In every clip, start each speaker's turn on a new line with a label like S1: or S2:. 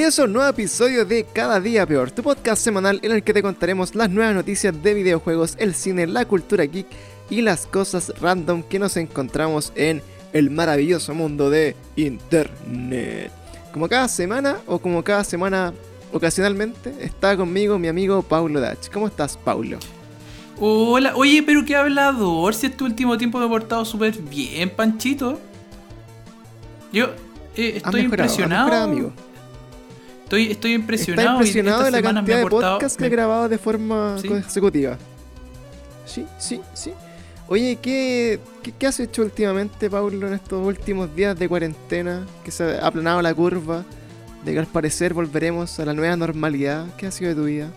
S1: Bienvenidos a un nuevo episodio de Cada Día Peor, tu podcast semanal en el que te contaremos las nuevas noticias de videojuegos, el cine, la cultura geek y las cosas random que nos encontramos en el maravilloso mundo de Internet. Como cada semana o como cada semana ocasionalmente está conmigo mi amigo Paulo Dach. ¿Cómo estás, Paulo?
S2: Hola, oye, pero qué hablador, si este último tiempo me he portado súper bien, Panchito. Yo eh, estoy
S1: mejorado,
S2: impresionado.
S1: mejorado, amigo.
S2: Estoy, estoy
S1: Está
S2: impresionado. y
S1: impresionado de la cantidad de podcasts que
S2: me-
S1: he grabado de forma
S2: Sí.
S1: consecutiva. Sí, sí, sí. Oye, ¿qué, qué, qué has hecho últimamente, Paulo, en estos últimos días de cuarentena? Que se ha aplanado la curva, de que al parecer volveremos a la nueva normalidad. ¿Qué ha sido de tu vida,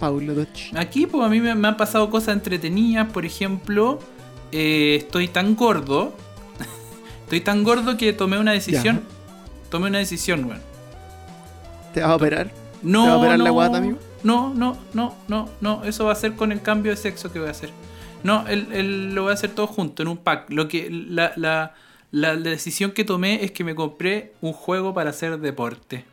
S1: Paulo Dodge?
S2: Aquí, pues a mí me, me han pasado cosas entretenidas. Por ejemplo, eh, estoy tan gordo. estoy tan gordo que tomé una decisión. Tomé una decisión, weón.
S1: ¿Te vas a operar?
S2: No,
S1: ¿Te va a operar
S2: no,
S1: la guata, amigo?
S2: No, no, no, no, no. Eso va a ser con el cambio de sexo que voy a hacer. No, el, el- lo voy a hacer todo junto, en un pack. Lo que, la, la, la, la decisión que tomé es que me compré un juego para hacer deporte.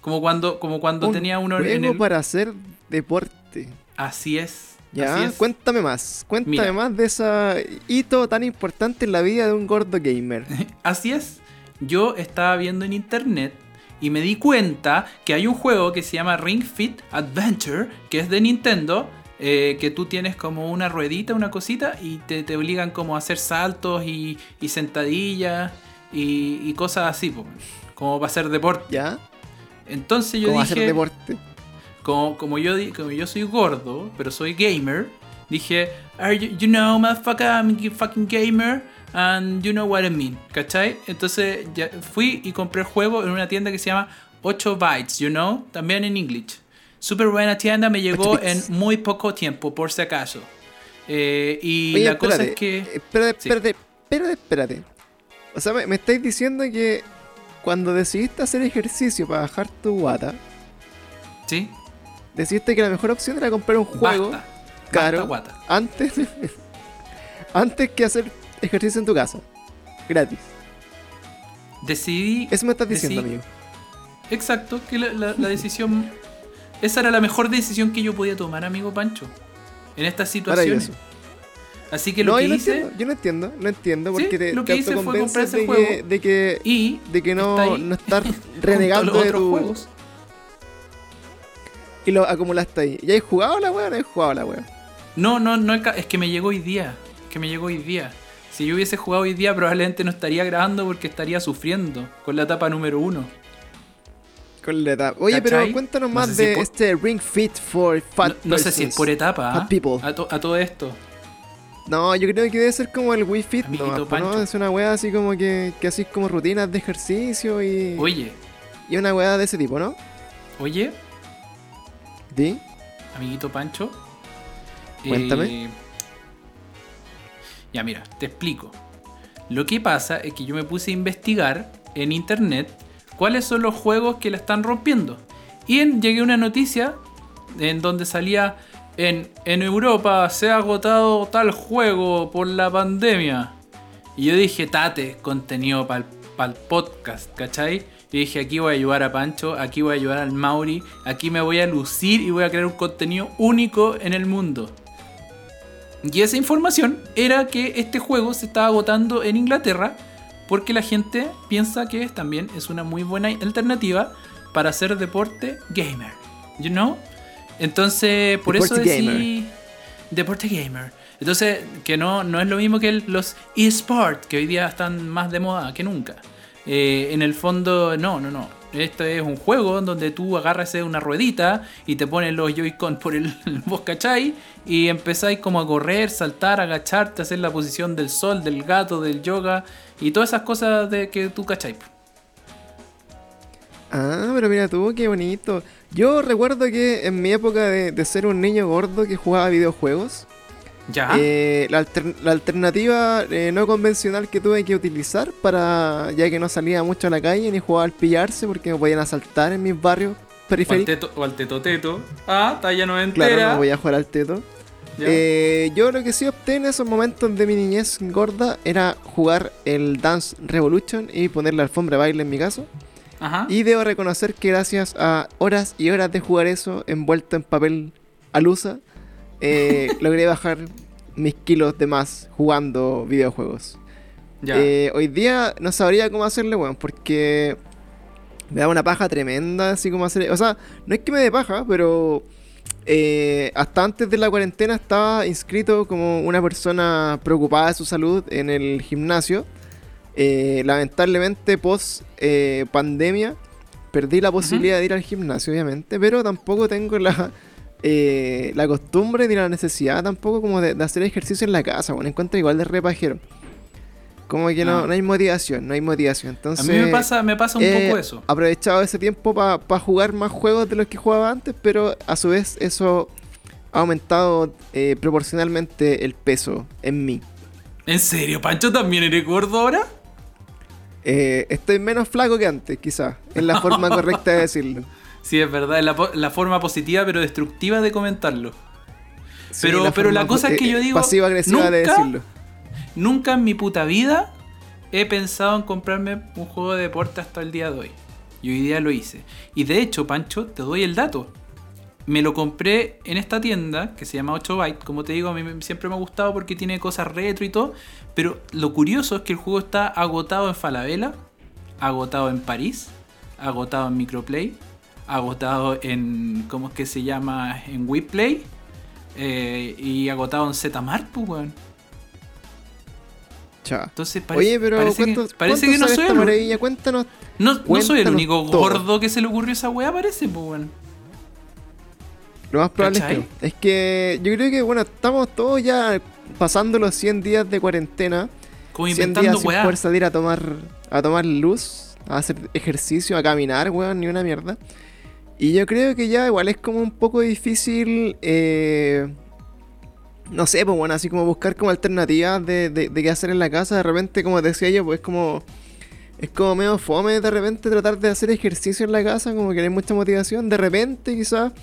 S2: Como cuando, como cuando
S1: Un
S2: tenía uno
S1: juego
S2: en el.
S1: para hacer deporte.
S2: Así es.
S1: Ya,
S2: así es.
S1: cuéntame más. Cuéntame
S2: Mira.
S1: más de ese hito tan importante en la vida de un gordo gamer.
S2: Así es. Yo estaba viendo en internet y me di cuenta que hay un juego que se llama Ring Fit Adventure, que es de Nintendo, eh, que tú tienes como una ruedita, una cosita, y te, te obligan como a hacer saltos y, y sentadillas y, y cosas así, como para hacer deporte.
S1: ¿Ya?
S2: Entonces yo
S1: ¿Cómo
S2: dije,
S1: hacer deporte?
S2: como, como, yo, como yo soy gordo, pero soy gamer, dije, Are you, you know, motherfucker, I'm a fucking gamer, and you know what I mean, ¿cachai? Entonces ya fui y compré el juego en una tienda que se llama 8 Bytes, you know, también en English. Súper buena tienda, me llegó
S1: 8
S2: en muy poco tiempo, por si acaso. Eh, y
S1: Oye,
S2: la cosa
S1: espérate,
S2: es que...
S1: eh, Espérate,
S2: Sí.
S1: espérate, espérate, espérate. O sea, me, me estáis diciendo que cuando decidiste hacer ejercicio para bajar tu guata,
S2: ¿Sí?
S1: decidiste que la mejor opción era comprar un juego
S2: Basta.
S1: caro
S2: Basta, guata.
S1: antes, antes que hacer ejercicio en tu casa. Gratis.
S2: Decidí...
S1: Eso me estás diciendo, amigo.
S2: Exacto, que la, la- la decisión. Esa era la mejor decisión que yo podía tomar, amigo Pancho. En estas situaciones. Así que lo
S1: no,
S2: que
S1: yo no
S2: hice.
S1: entiendo, yo no entiendo, no entiendo,
S2: Sí,
S1: porque te,
S2: lo
S1: te
S2: que hice fue comprar ese
S1: de, que,
S2: juego.
S1: de que
S2: Y.
S1: de que no,
S2: está
S1: no estar renegando de
S2: otros
S1: tu
S2: juegos.
S1: y lo acumulaste ahí. ¿Ya has jugado la wea o no has jugado la wea?
S2: No, no, no, es que me llegó hoy día. Que me llegó hoy día. Si yo hubiese jugado hoy día, probablemente no estaría grabando porque estaría sufriendo con la etapa número uno.
S1: Con la etapa. Oye, pero cuéntanos
S2: No
S1: más
S2: sé si
S1: de
S2: es por-
S1: este Ring Fit for Fat
S2: No, no sé si es por etapa.
S1: Fat
S2: ¿ah?
S1: people.
S2: A, to- a todo esto.
S1: No, yo creo que debe ser como el Wii Fit, ¿no?
S2: Pancho.
S1: Es una wea así como que, que así como rutinas de ejercicio y,
S2: Oye,
S1: y una wea de ese tipo, ¿no?
S2: oye,
S1: ¿Sí?
S2: amiguito Pancho.
S1: Cuéntame.
S2: Eh, ya, mira, te explico. Lo que pasa es que yo me puse a investigar en internet cuáles son los juegos que la están rompiendo. Y llegué a una noticia en donde salía en, en Europa se ha agotado tal juego por la pandemia. Y yo dije, tate, contenido para el podcast, ¿cachai? Y dije, aquí voy a ayudar a Pancho, aquí voy a ayudar al Mauri, aquí me voy a lucir y voy a crear un contenido único en el mundo. Y esa información era que este juego se estaba agotando en Inglaterra porque la gente piensa que también es una muy buena alternativa para hacer deporte gamer. You know? Entonces, por eso decidí deporte gamer. Entonces, que no, no es lo mismo que el- los eSports, que hoy día están más de moda que nunca. Eh, en el fondo, no, no, no. Esto es un juego donde tú agarras una ruedita y te pones los Joy-Con por el vos cachai y empezáis como a correr, saltar, agacharte, hacer la posición del sol, del gato, del yoga y todas esas cosas de que tú cachai.
S1: Ah, pero mira tú, qué bonito. Yo recuerdo que en mi época de, de ser un niño gordo que jugaba videojuegos,
S2: Ya.
S1: eh, la, alter- la alternativa eh, no convencional que tuve que utilizar para, ya que no salía mucho a la calle ni jugaba al pillarse porque me podían asaltar en mis barrios
S2: o, al
S1: periféricos.
S2: teto, o al tetoteto. Ah, talla no
S1: Claro,
S2: entera.
S1: no voy a jugar al teto. Eh, yo lo que sí opté en esos momentos de mi niñez gorda era jugar el Dance Revolution y poner la alfombra de baile en mi caso.
S2: Ajá.
S1: Y debo reconocer que gracias a horas y horas de jugar eso envuelto en papel alusa, eh, logré bajar mis kilos de más jugando videojuegos.
S2: Ya.
S1: Eh, hoy día no sabría cómo hacerle, weón, porque me da una paja tremenda, así como hacer... O sea, no es que me dé paja, pero eh, hasta antes de la cuarentena estaba inscrito como una persona preocupada de su salud en el gimnasio. Eh, lamentablemente, post pandemia, perdí la posibilidad de ir al gimnasio, obviamente, pero tampoco tengo la, eh, la costumbre ni la necesidad tampoco como de, de hacer ejercicio en la casa, bueno, encuentro igual de repajero. Como que no,
S2: Ah.
S1: no hay motivación, no hay motivación. Entonces,
S2: a mí me pasa, me pasa un poco eso.
S1: aprovechado ese tiempo para jugar más juegos de los que jugaba antes, pero a su vez eso ha aumentado eh, proporcionalmente el peso en mí.
S2: ¿En serio, Pancho, también eres gordo ahora?
S1: Eh, estoy menos flaco que antes, quizás. Es la forma correcta de decirlo.
S2: Sí, es verdad, es la, la forma positiva pero destructiva de comentarlo.
S1: Sí,
S2: Pero- pero la cosa es que
S1: eh,
S2: yo digo,
S1: Pasiva-agresiva de
S2: nunca-
S1: decirlo.
S2: Nunca en mi puta vida he pensado en comprarme un juego de deporte hasta el día de hoy. Y hoy día lo hice. Y de hecho, Pancho, te doy el dato. Me lo compré en esta tienda que se llama 8 Byte. Como te digo, a mí siempre me ha gustado porque tiene cosas retro y todo. Pero lo curioso es que el juego está agotado en Falabella, agotado en París, agotado en Microplay, agotado en. ¿Cómo es que se llama? En WePlay. eh, y agotado en Zmart, pues, weón. Entonces parece,
S1: Oye, pero
S2: parece que,
S1: ¿cuánto,
S2: parece que no soy, el,
S1: maravilla? Cuéntanos.
S2: no, no soy el único
S1: todo.
S2: gordo que se le ocurrió esa weá, parece, pues weón.
S1: Lo más probable es que. Es que yo creo que, bueno, estamos todos ya pasando los 100 días de cuarentena.
S2: Como
S1: 100 días
S2: inventando
S1: sin
S2: weá.
S1: poder salir a tomar, a tomar luz, a hacer ejercicio, a caminar, weón, ni una mierda. Y yo creo que ya igual es como un poco difícil, eh, no sé, pues bueno, así como buscar como alternativas de, de, qué hacer en la casa. De repente, como decía yo, pues es como, es como medio fome de repente tratar de hacer ejercicio en la casa, como que no hay mucha motivación. De repente quizás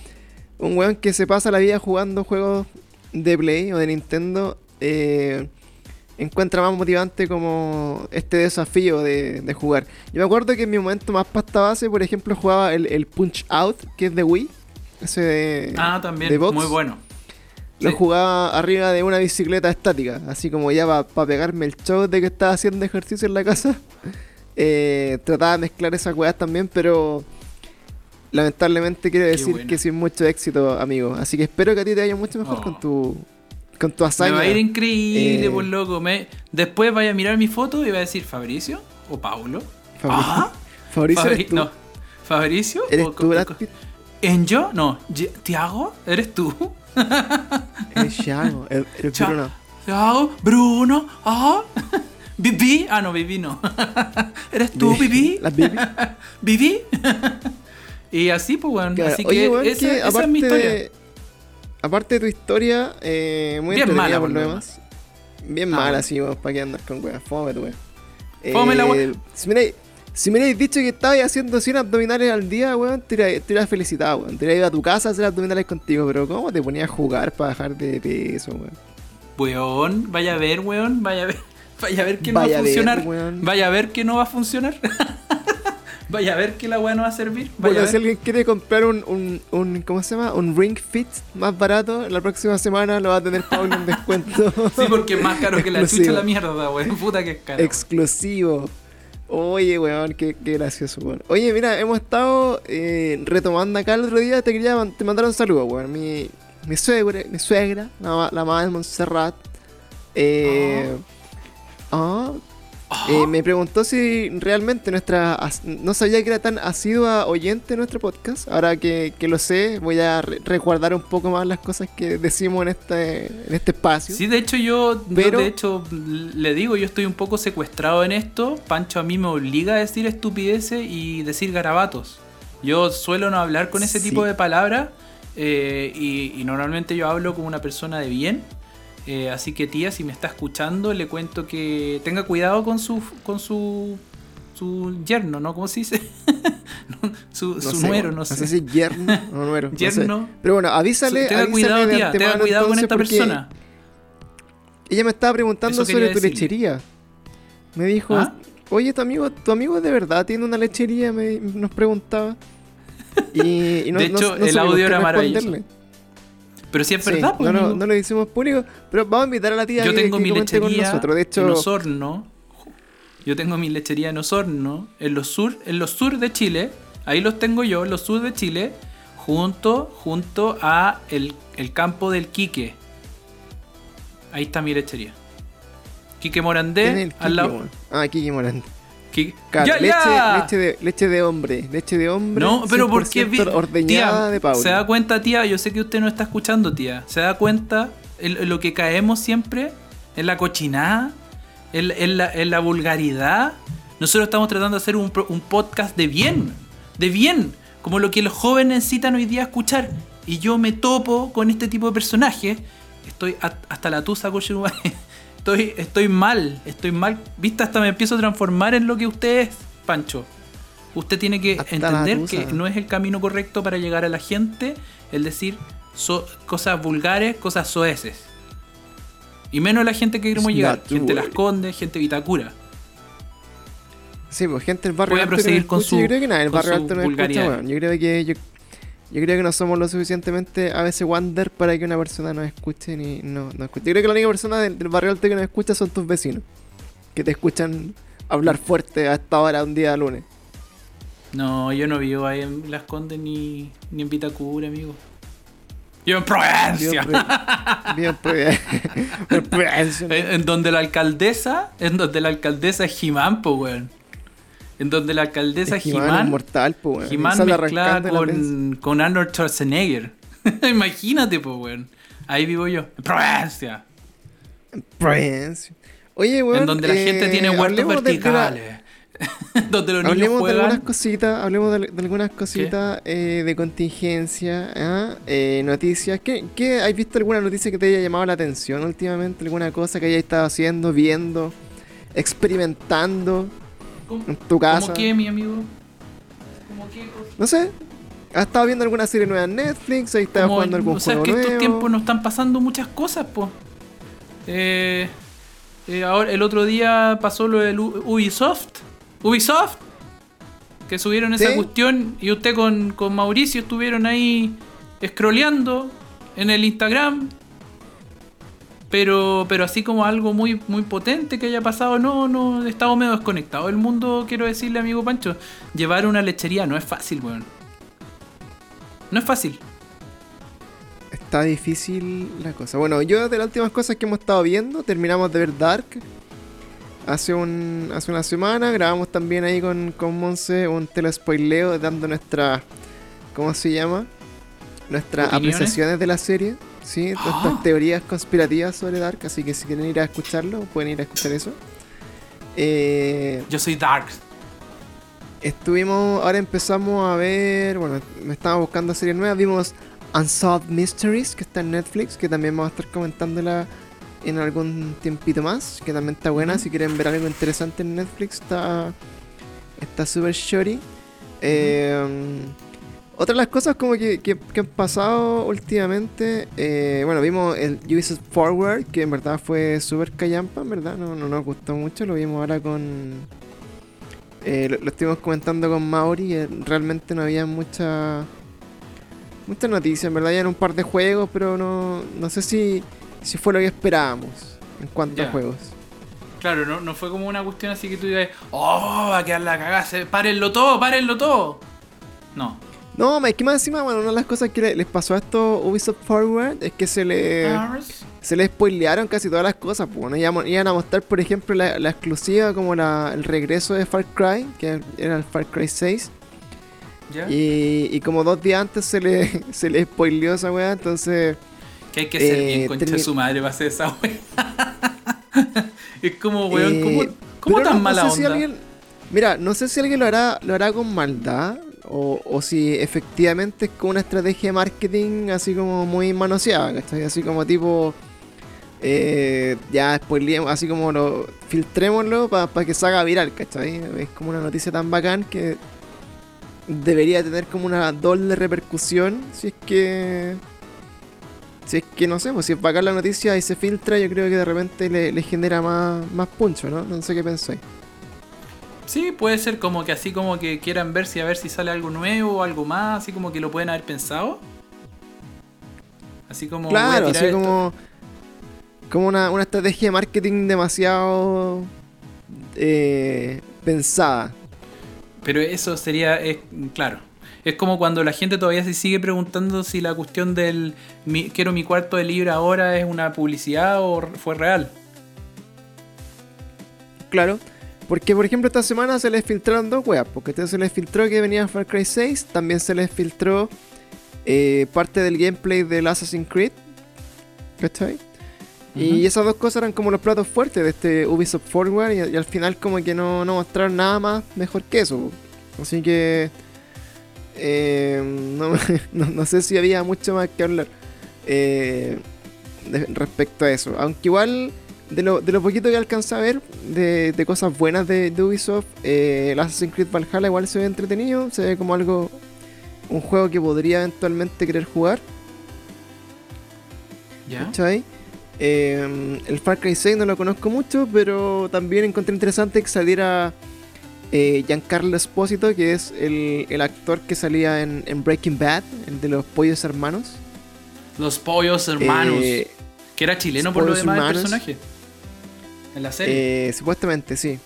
S1: un weón que se pasa la vida jugando juegos de Play o de Nintendo, eh, encuentra más motivante como este desafío de, de jugar. Yo me acuerdo que en mi momento más pasta base, por ejemplo, jugaba el, el Punch Out, que es de Wii. Ese de,
S2: Ah, también,
S1: de box.
S2: muy bueno.
S1: Lo
S2: Sí.
S1: jugaba arriba de una bicicleta estática, así como ya para pegarme el show de que estaba haciendo ejercicio en la casa. Eh, trataba de mezclar esas weas también, pero lamentablemente quiero decir que sin mucho éxito, amigo. Así que espero que a ti te vaya mucho mejor
S2: Oh.
S1: con tu con tu
S2: Me
S1: hazaña.
S2: va a ir increíble,
S1: Eh,
S2: pues loco. Me... Después vaya a mirar mi foto y va a decir Fabricio o Paulo.
S1: Fabri-
S2: Ah,
S1: Fabricio,
S2: Fabri-
S1: ¿eres tú?
S2: no. ¿Fabricio?
S1: ¿Eres
S2: o-
S1: tú, Brad Pitt?
S2: ¿En yo? No. ¿Tiago? ¿Eres tú?
S1: Eres Thiago, el, el
S2: Cha-
S1: Bruno.
S2: Tiago, Bruno, ah, Vivi, ah no, Vivi no. ¿Eres tú, Vivi?
S1: Las Bibi.
S2: ¿Vivi? y así, pues, weón.
S1: Claro,
S2: Así que,
S1: Oye, weón,
S2: esa,
S1: que
S2: esa es mi historia.
S1: de, aparte de tu historia, eh, muy
S2: Bien mala,
S1: por lo demás. Bien
S2: Ah,
S1: mala, sí, vos, para qué andar con weas. Fome tu wea.
S2: Fome la wea.
S1: Si me, si me hubierais dicho que estabas haciendo 100 abdominales al día, weón, te hubiera, te hubiera felicitado, weón. Te hubiera ido a tu casa a hacer abdominales contigo, pero ¿cómo te ponías a jugar para bajar de peso, weón?
S2: Weón, vaya a ver, weón, vaya a ver. Vaya a ver que no
S1: Vaya
S2: va
S1: a ver,
S2: funcionar.
S1: weón.
S2: vaya a ver que no va a funcionar. vaya a ver que la weá no va a servir. Vaya
S1: Bueno,
S2: a
S1: si alguien quiere comprar un, un, un, ¿cómo se llama? Un Ring Fit más barato, la próxima semana lo va a tener Pablo en descuento.
S2: Sí, porque es más caro que la chucha la mierda, weón. Puta que es caro.
S1: Exclusivo. Oye, weón, qué, qué gracioso, weón. Oye, mira, hemos estado eh, retomando acá el otro día. Te quería te mandar un saludo, weón. Mi, mi suegra, mi suegra, la, la madre de Montserrat, eh, ah, eh, me preguntó si realmente nuestra. No sabía que era tan asidua oyente nuestro podcast. Ahora que, que lo sé, voy a re- resguardar un poco más las cosas que decimos en este, en este espacio.
S2: Sí, de hecho yo, yo
S1: Pero-
S2: de hecho le digo, yo estoy un poco secuestrado en esto. Pancho a mí me obliga a decir estupideces y decir garabatos. Yo suelo no hablar con ese
S1: Sí.
S2: tipo de palabras eh, y, y normalmente yo hablo como una persona de bien. Eh, así que tía, si me está escuchando, le cuento que tenga cuidado con su con su su yerno, ¿no? ¿Cómo se dice? su
S1: No
S2: su
S1: sé,
S2: nuero, no sé.
S1: sé si yerno o nuero. no sé.
S2: Yerno.
S1: Pero bueno, avísale.
S2: tenga
S1: avísale
S2: cuidado, tía, tenga cuidado con esta persona.
S1: Ella me estaba preguntando sobre tu lechería. Me dijo,
S2: ¿Ah?
S1: Oye, tu amigo, tu amigo de verdad tiene una lechería, me, nos preguntaba. Y, y no,
S2: De
S1: no-
S2: hecho,
S1: no
S2: el audio era maravilloso. Pero si es
S1: Sí,
S2: verdad, pues,
S1: no,
S2: amigo.
S1: no lo hicimos público, pero vamos a invitar a la tía
S2: Yo
S1: que,
S2: tengo
S1: que
S2: mi
S1: comente con
S2: lechería
S1: nosotros. De hecho,
S2: en Osorno. Yo tengo mi lechería en Osorno, en los sur, en los sur de Chile. Ahí los tengo yo, en los sur de Chile, junto, junto a el, el campo del Quique. Ahí está mi lechería. Quique
S1: ¿quién es
S2: Morandé, al lado.
S1: Ah, Kiki Morán.
S2: Quique-
S1: Claro,
S2: ¡Ya,
S1: leche,
S2: ya!
S1: leche, de, leche de hombre. Leche de hombre.
S2: No, pero porque
S1: 100%
S2: vi-
S1: ordeñada
S2: tía,
S1: de Pauli.
S2: se da cuenta, tía, yo sé que usted no está escuchando, tía. Se da cuenta en, lo que caemos siempre, en la cochinada, en, en la, en la vulgaridad. Nosotros estamos tratando de hacer un podcast de bien, de bien, como lo que los jóvenes necesitan hoy día escuchar. Y yo me topo con este tipo de personajes. Estoy a- hasta la tusa, coche Estoy, estoy mal, estoy mal. Viste, hasta me empiezo a transformar en lo que usted es, Pancho. Usted tiene que
S1: Hasta
S2: entender que no es el camino correcto para llegar a la gente el decir so- cosas vulgares, cosas soeces. Y menos la gente que queremos llegar. Gente
S1: true.
S2: Las Condes, gente Vitacura.
S1: Sí, pues gente del barrio
S2: Voy a
S1: alto
S2: proseguir con
S1: escucha,
S2: su-
S1: Yo creo que nada, el barrio alto no escucha,
S2: vulgaridad.
S1: weón. Yo creo que yo, yo creo que no somos lo suficientemente a veces wander para que una persona nos escuche ni no, no escuche. Yo creo que la única persona del, del barrio alto que nos escucha son tus vecinos. Que te escuchan hablar fuerte a esta hora un día lunes.
S2: No, yo no vivo ahí en Las Condes ni, ni en Vitacura, amigo. Yo en Providencia.
S1: Pues. bien, pues.
S2: En, en donde la alcaldesa, en donde la alcaldesa es Jimán, po, weón. En donde la alcaldesa Jimán.
S1: prensa.
S2: con, con Arnold Schwarzenegger. Imagínate, pues, weón. Ahí vivo yo. En Providencia.
S1: Prince. Oye, weón.
S2: en donde la gente
S1: eh,
S2: tiene huertos
S1: hablemos de- de la-
S2: verticales. donde los niños
S1: Hablemos de algunas
S2: juegan.
S1: cositas, hablemos de, de algunas cositas eh, de contingencia, ¿ah? Eh, noticias. ¿Qué, qué, ¿Has visto alguna noticia que te haya llamado la atención últimamente? ¿Alguna cosa que hayas estado haciendo, viendo, experimentando
S2: ¿Cómo,
S1: en tu casa?
S2: ¿Cómo qué, mi amigo? ¿Cómo qué?
S1: No sé. ¿Has estado viendo alguna serie nueva en Netflix? ¿Has estado
S2: Como-
S1: jugando algún
S2: o sea, es que
S1: nuevo?
S2: estos tiempos nos están pasando muchas cosas, pues. Eh, eh, ahora, el otro día pasó lo del U- Ubisoft. Ubisoft. Que subieron esa
S1: Sí.
S2: cuestión y usted con, con Mauricio estuvieron ahí scrolleando en el Instagram. Pero, pero así como algo muy, muy potente que haya pasado, no, no, he estado medio desconectado del mundo, quiero decirle, amigo Pancho. Llevar una lechería no es fácil, weón. No es fácil.
S1: Está difícil la cosa. Bueno, yo de las últimas cosas que hemos estado viendo, terminamos de ver Dark hace un hace una semana. Grabamos también ahí con, con Monse un telespoileo dando nuestra. ¿Cómo se llama? Nuestras apreciaciones de la serie. Sí,
S2: ¡Ah!
S1: nuestras teorías conspirativas sobre Dark. Así que si quieren ir a escucharlo, pueden ir a escuchar eso. Eh,
S2: Yo soy Dark.
S1: Estuvimos, ahora empezamos a ver, bueno, me estaba buscando series nuevas, vimos Unsolved Mysteries, que está en Netflix, que también vamos a estar comentándola en algún tiempito más, que también está buena, si quieren ver algo interesante en Netflix, está está súper shorty. Eh, otra de las cosas como que, que- que han pasado últimamente, eh, bueno, vimos el Ubisoft Forward, que en verdad fue súper callampa, en verdad, no, no nos gustó mucho, lo vimos ahora con... Eh, lo, lo estuvimos comentando con Mauri, eh, realmente no había mucha... Mucha noticia, en verdad, ya un par de juegos, pero no, no sé si, si fue lo que esperábamos en cuanto a juegos.
S2: Claro, no, no fue como una cuestión así que tú digas, oh, va a quedar la cagada, párenlo todo, párenlo todo. No.
S1: No, es que más encima, bueno, una de las cosas que le- les pasó a esto Ubisoft Forward es que se le... Se le spoilearon casi todas las cosas. Pues, bueno, iban, a mostrar, por ejemplo, la, la exclusiva como la, el regreso de Far Cry, que era el Far Cry 6.
S2: ¿Ya?
S1: Y, y como dos días antes se le, se le spoileó esa weá, entonces...
S2: Que hay que ser
S1: eh,
S2: bien concha su madre para hacer esa wea. es como, weón,
S1: eh,
S2: ¿cómo, cómo tan
S1: no- no
S2: mala
S1: sé
S2: onda?
S1: si alguien- mira, no sé si alguien lo hará, lo hará con maldad. O, o si efectivamente es con una estrategia de marketing así como muy manoseada, ¿cachai? Así como tipo... eh, ya spoileemos, así como lo filtrémoslo para que se haga viral, ¿cachai? Es como una noticia tan bacán que debería tener como una doble repercusión si es que... Si es que no sé, pues si es bacán la noticia y se filtra, yo creo que de repente le, le genera más, más puncho, ¿no? No sé qué pensáis.
S2: Sí, puede ser como que así como que quieran ver si a ver si sale algo nuevo o algo más, así como que lo pueden haber pensado. Así como.
S1: Claro, así
S2: esto.
S1: como, como una, una estrategia de marketing demasiado eh, pensada.
S2: Pero eso sería, es, claro. Es como cuando la gente todavía se sigue preguntando si la cuestión del mi- quiero mi cuarto de libra ahora es una publicidad o fue real.
S1: Claro. Porque, por ejemplo, esta semana se les filtraron dos weas. Porque este se les filtró que venía Far Cry 6. También se les filtró eh, parte del gameplay del Assassin's Creed. ¿Cachai? Y
S2: Ujú.
S1: esas dos cosas eran como los platos fuertes de este Ubisoft Forward. Y, y al final, como que no, no mostraron nada más mejor que eso. Así que. eh, no, no- no sé si había mucho más que hablar eh, de- respecto a eso. Aunque igual, de lo, de lo poquito que alcancé a ver de, de cosas buenas de, de Ubisoft, eh, el Assassin's Creed Valhalla igual se ve entretenido. Se ve como algo. Un juego que podría eventualmente querer jugar.
S2: ¿Ya?
S1: ¿Cachai? Eh, el Far Cry 6 no lo conozco mucho, pero también encontré interesante que saliera eh, Giancarlo Espósito, que es el, el actor que salía en, en Breaking Bad, el de los pollos hermanos.
S2: Los pollos hermanos.
S1: Eh,
S2: que era chileno por lo demás el personaje. En la serie.
S1: eh, supuestamente, sí.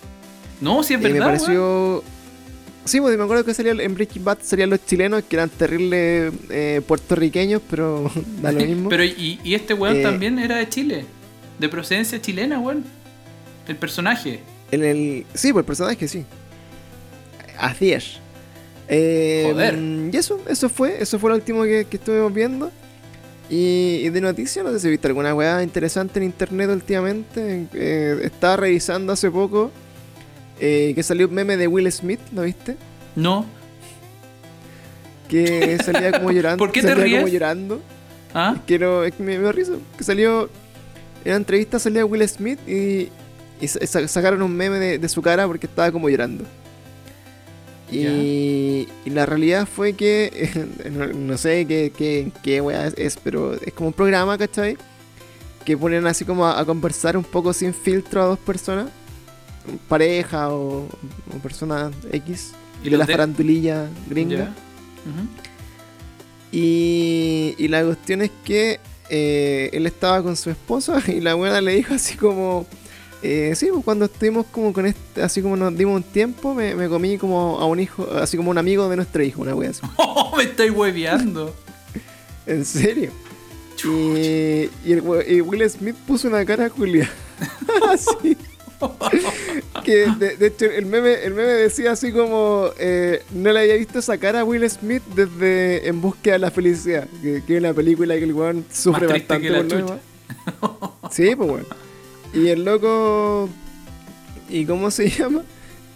S2: no, sí es
S1: Y
S2: verdad.
S1: me pareció. Sí, pues me acuerdo que salía en Breaking Bad serían los chilenos que eran terribles eh, puertorriqueños, pero da lo mismo.
S2: Pero y, y este weón
S1: Eh,
S2: también era de Chile. De procedencia chilena, weón. El personaje.
S1: En el, sí, por el personaje, sí. Así es. Eh,
S2: Joder.
S1: Y eso, eso fue, eso fue lo último que, que estuvimos viendo. Y, y de noticias, no sé si viste alguna weá interesante en internet últimamente. Eh, estaba revisando hace poco eh, que salió un meme de Will Smith, ¿lo viste?
S2: No.
S1: Que salía como llorando.
S2: ¿Por qué te
S1: salía como
S2: ríes?
S1: llorando.
S2: ¿Ah?
S1: Es que, no- es que me, me risa. Que salió. En la entrevista salía Will Smith y, y sa- sa- sacaron un meme de, de su cara porque estaba como llorando. Y, y la realidad fue que. no, no sé qué, qué, qué wea es, pero es como un programa, ¿cachai? Que ponen así como a, a conversar un poco sin filtro a dos personas. Pareja o, o persona X.
S2: ¿Y
S1: de la
S2: de-
S1: farandulilla gringa. Y, y la cuestión es que eh, él estaba con su esposa y la buena le dijo así como, eh, sí, pues cuando estuvimos como con este, así como nos dimos un tiempo, me, me comí como a un hijo, así como un amigo de nuestro hijo, una wea así.
S2: Oh, me estáis hueveando.
S1: En serio. Y, y, el y Will Smith puso una cara Julia. así. que de, de hecho el meme, el meme decía así como eh, no le había visto esa cara a Will Smith desde En búsqueda de la felicidad. Que, que es una película que el weón sufre
S2: Más
S1: bastante
S2: la
S1: por. Sí, pues bueno. Y el loco. ¿Y cómo se llama?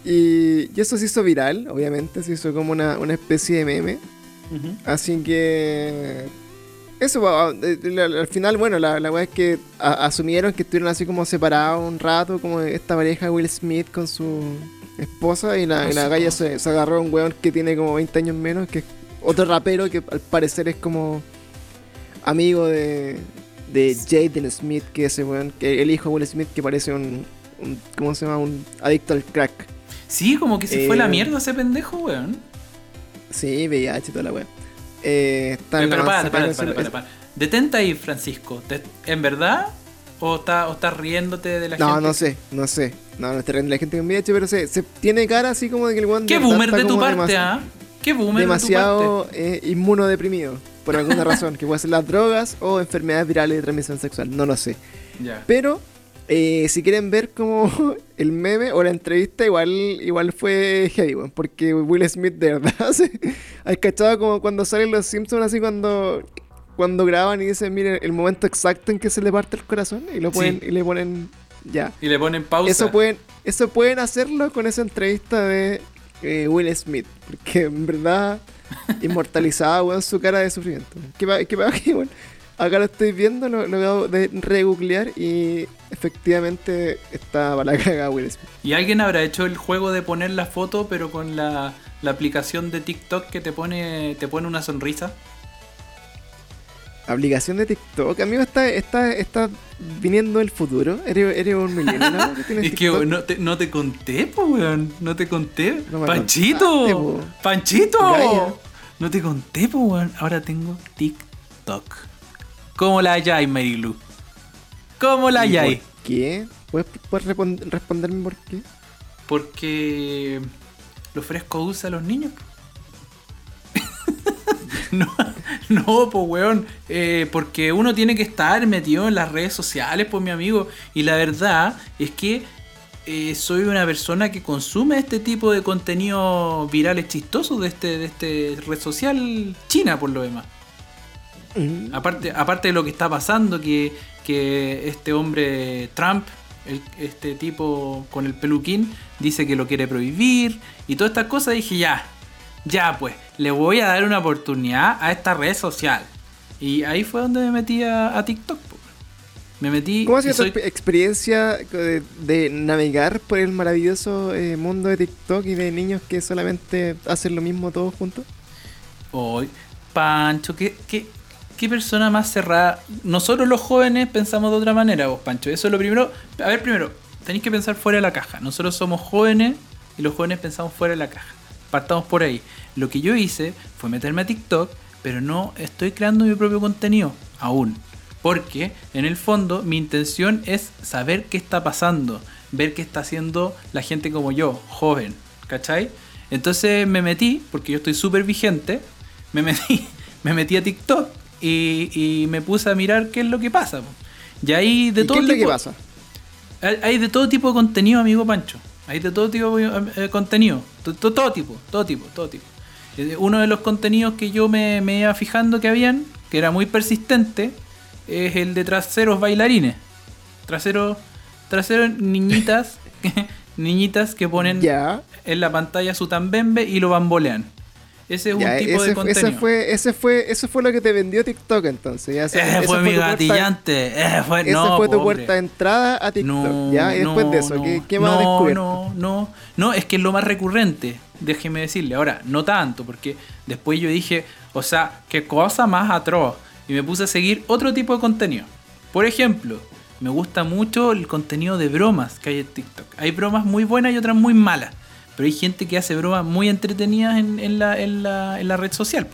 S1: Y, y eso se hizo viral, obviamente, se hizo como una, una especie de meme. Así que. Eso, va, eh, la- la- al final, bueno, la, la weá es que a- asumieron que estuvieron así como separados un rato, como esta pareja Will Smith con su esposa, y la, y la galla se, se agarró a un weón que tiene como 20 años menos, que es otro rapero que al parecer es como amigo de, de Jaden Smith, que es ese weón, que el hijo de Will Smith que parece un, un- ¿cómo se llama? Un adicto al crack.
S2: Sí, como que se fue
S1: Eh,
S2: la mierda ese pendejo, weón.
S1: Sí, VIH y toda la weá. Eh, está
S2: Pero, pero para, para, para, para, para. Detente ahí, Francisco. ¿Te- ¿En verdad? ¿O estás o estás riéndote de la
S1: No,
S2: gente?
S1: no sé, no sé. No, no estoy riendo de la gente con VIH, pero se, se tiene cara así como de que el weón.
S2: ¿Qué
S1: verdad
S2: boomer
S1: está
S2: de tu parte, ah? ¿Qué boomer
S1: Demasiado
S2: de tu parte?
S1: eh, inmunodeprimido. Por alguna razón, que puede ser las drogas o enfermedades virales de transmisión sexual, no lo sé.
S2: Ya.
S1: Pero, eh, si quieren ver como el meme o la entrevista, igual igual fue heavy, weón, porque Will Smith de verdad se... ¿Has cachado como cuando salen los Simpsons así cuando... Cuando graban y dicen, miren, el momento exacto en que se le parte el corazón y lo ponen,
S2: Sí.
S1: y le ponen ya.
S2: Y le ponen pausa.
S1: Eso pueden, eso pueden hacerlo con esa entrevista de eh, Will Smith. Porque en verdad inmortalizaba weón, su cara de sufrimiento. ¿Qué qué que? Acá lo estoy viendo, lo, lo acabo de regooglear y efectivamente está para la.
S2: ¿Y alguien habrá hecho el juego de poner la foto, pero con la, la aplicación de TikTok que te pone, te pone una sonrisa?
S1: Aplicación de TikTok. Amigo, está, está, está viniendo el futuro. Eres, eres un millennial. Que
S2: Es que
S1: TikTok.
S2: no te, no te conté, po, weón. No te conté.
S1: No
S2: ¡Panchito! ¡Panchito!
S1: Gaya.
S2: No te conté, po, weón. Ahora tengo TikTok. ¿Cómo la hay, Marilu? ¿Cómo la
S1: ¿Y
S2: hay?
S1: ¿Por qué? ¿Puedes, puedes respon- responderme por qué?
S2: Porque le ofrezco dulce a los niños. no, no, pues weón. Eh, porque uno tiene que estar metido en las redes sociales, pues mi amigo. Y la verdad es que eh, soy una persona que consume este tipo de contenido virales chistosos de este, de este red social china, por lo demás.
S1: Mm.
S2: Aparte, aparte de lo que está pasando, que, que este hombre Trump, el- este tipo con el peluquín, dice que lo quiere prohibir y todas estas cosas, dije ya, ya pues, le voy a dar una oportunidad a esta red social. Y ahí fue donde me metí a, a TikTok. po. Me metí...
S1: ¿Cómo ha sido tu
S2: soy-
S1: exp- experiencia de, de navegar por el maravilloso eh, mundo de TikTok y de niños que solamente hacen lo mismo todos juntos?
S2: Hoy, Pancho, ¿qué, qué, qué persona más cerrada. Nosotros los jóvenes pensamos de otra manera, vos, Pancho. Eso es lo primero. A ver, primero, tenéis que pensar fuera de la caja. Nosotros somos jóvenes y los jóvenes pensamos fuera de la caja. Partamos por ahí. Lo que yo hice fue meterme a TikTok, pero no estoy creando mi propio contenido aún. Porque en el fondo mi intención es saber qué está pasando, ver qué está haciendo la gente como yo, joven, ¿cachai? Entonces me metí, porque yo estoy súper vigente, me metí, me metí a TikTok y, y me puse a mirar qué es lo que pasa. Y ahí de
S1: ¿Y
S2: todo
S1: qué es lo
S2: tipo,
S1: que pasa?
S2: hay de todo tipo de contenido, amigo Pancho. Hay de todo tipo de eh, contenido. To- to- Todo, tipo, todo tipo, todo tipo. Eh, Uno de los contenidos que yo me, me iba fijando que habían, que era muy persistente, es el de traseros bailarines. Traseros, traseros niñitas, niñitas que ponen en la pantalla su tambembe y lo bambolean. Ese es
S1: ya,
S2: un tipo
S1: ese,
S2: de
S1: ese
S2: contenido.
S1: fue, ese fue, eso fue lo que te vendió TikTok entonces. Ya, ese-
S2: ese fue mi
S1: puerta-
S2: gatillante. Ese fue,
S1: Esa fue tu
S2: po,
S1: puerta de entrada a TikTok.
S2: No,
S1: ya, y después
S2: no,
S1: de eso, ¿qué, qué más
S2: no? No, no, no, es que es lo más recurrente, déjeme decirle. Ahora, no tanto, porque después yo dije, o sea, qué cosa más atroz. Y me puse a seguir otro tipo de contenido. Por ejemplo, me gusta mucho el contenido de bromas que hay en TikTok. Hay bromas muy buenas y otras muy malas. Pero hay gente que hace bromas muy entretenidas en, en la, en la- en la red social.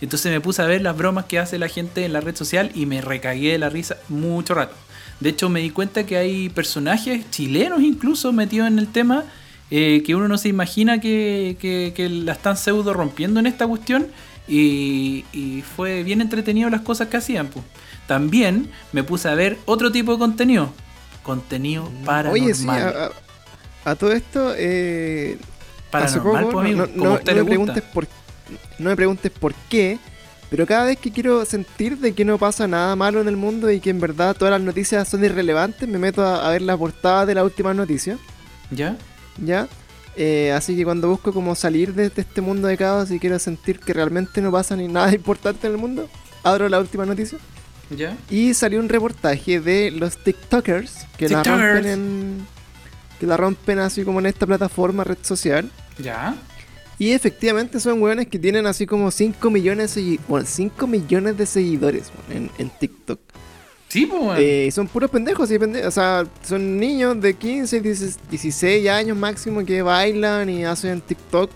S2: Entonces me puse a ver las bromas que hace la gente en la red social y me recagué de la risa mucho rato. De hecho, me di cuenta que hay personajes chilenos incluso metidos en el tema eh, que uno no se imagina que, que- que la están pseudo rompiendo en esta cuestión. Y, y fue bien entretenido las cosas que hacían. po. También me puse a ver otro tipo de contenido. Contenido paranormal.
S1: Oye, sí, a, a- todo esto, eh,
S2: paranormal, amigo,
S1: no, me preguntes por, no me preguntes por qué, pero cada vez que quiero sentir de que no pasa nada malo en el mundo y que en verdad todas las noticias son irrelevantes, me meto a, a ver la portada de las últimas noticias,
S2: ¿Ya?
S1: ¿ya? Eh, así que cuando busco como salir de, de este mundo de caos y quiero sentir que realmente no pasa ni nada importante en el mundo, abro la última noticia
S2: ¿Ya?
S1: y salió un reportaje de los TikTokers que la
S2: TikTokers.
S1: rompen en que la rompen así como en esta plataforma red social.
S2: ¿Ya?
S1: Y efectivamente son weones que tienen así como 5 millones de, bueno, 5 millones de seguidores weón, en, en TikTok.
S2: Sí, pues,
S1: Eh, son puros pendejos, sí, pende- o sea, son niños de 15, 16 16 años máximo que bailan y hacen TikTok.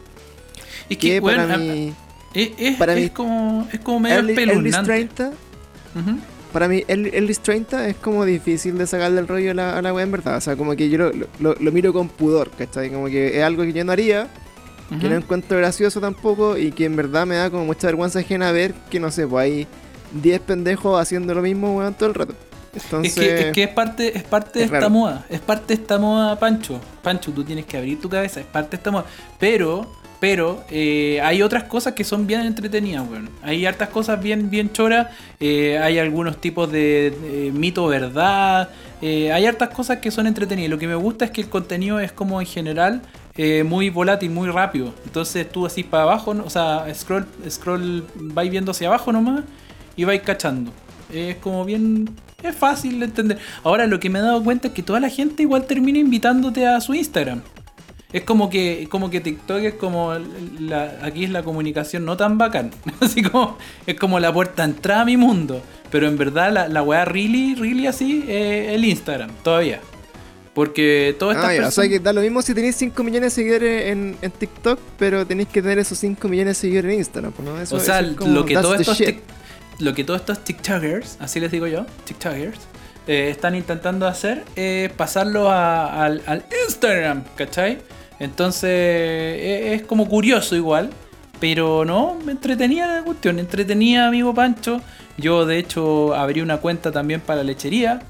S2: es
S1: Que
S2: que,
S1: para
S2: weón, a-
S1: mí,
S2: es, es-
S1: para
S2: es
S1: mí-
S2: como, es como medio
S1: early, early
S2: espeluznante.
S1: 30,
S2: Ujú.
S1: Para mí, el Ellis 30 es como difícil de sacarle el rollo a la, a la wea en verdad. O sea, como que yo lo, lo- lo miro con pudor, ¿cachai? Como que es algo que yo no haría, que no encuentro gracioso tampoco y que en verdad me da como mucha vergüenza ajena ver que, no sé, pues hay 10 pendejos haciendo lo mismo, weón, todo el rato. Entonces,
S2: Es que, es que es parte, es parte de
S1: es
S2: esta moda. Es parte de esta moda, Pancho. Pancho, tú tienes que abrir tu cabeza. Es parte de esta moda. Pero, pero, eh, hay otras cosas que son bien entretenidas, weón. Hay hartas cosas bien, bien choras. eh, hay algunos tipos de, mito verdad. eh, hay hartas cosas que son entretenidas. Lo que me gusta es que el contenido es como en general muy volátil, muy rápido. Entonces tú así para abajo, o sea, scroll, scroll, vais viendo hacia abajo nomás y vais cachando. Es como bien. Es fácil de entender. Ahora lo que me he dado cuenta es que toda la gente igual termina invitándote a su Instagram. Es como que, como que TikTok es como la, aquí es la comunicación no tan bacán. Así como es como la puerta de entrada a mi mundo. Pero en verdad la, la weá really, really así es el Instagram, todavía. Porque todo estas
S1: Ah,
S2: personas.
S1: O sea que da lo mismo si tenéis 5 millones de seguidores en, en TikTok, pero tenéis que tener esos 5 millones de seguidores en Instagram, pues, ¿no? Eso,
S2: o sea,
S1: eso es como,
S2: lo que todos estos tic- lo que todos estos TikTokers, así les digo yo, TikTokers, eh, están intentando hacer es pasarlo a- al, Instagram, ¿cachai? Entonces e- es como curioso igual, pero no, me entretenía la cuestión, entretenía amigo Pancho. Yo de hecho abrí una cuenta también para la lechería,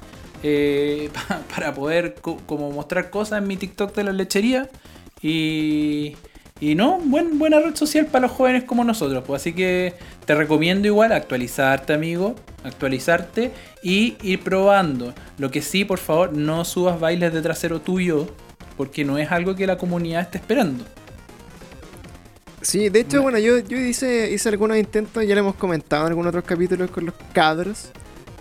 S2: eh, pa- para poder co- como mostrar cosas en mi TikTok de la lechería. Y, y no, buen, buena red social para los jóvenes como nosotros. Pues así que te recomiendo igual actualizarte, amigo. Actualizarte y ir probando. Lo que sí, por favor, no subas bailes de trasero tuyo. Porque no es algo que la comunidad esté esperando.
S1: Sí, de hecho, bueno, yo, yo hice, hice algunos intentos, ya lo hemos comentado en algunos otros capítulos con los cabros,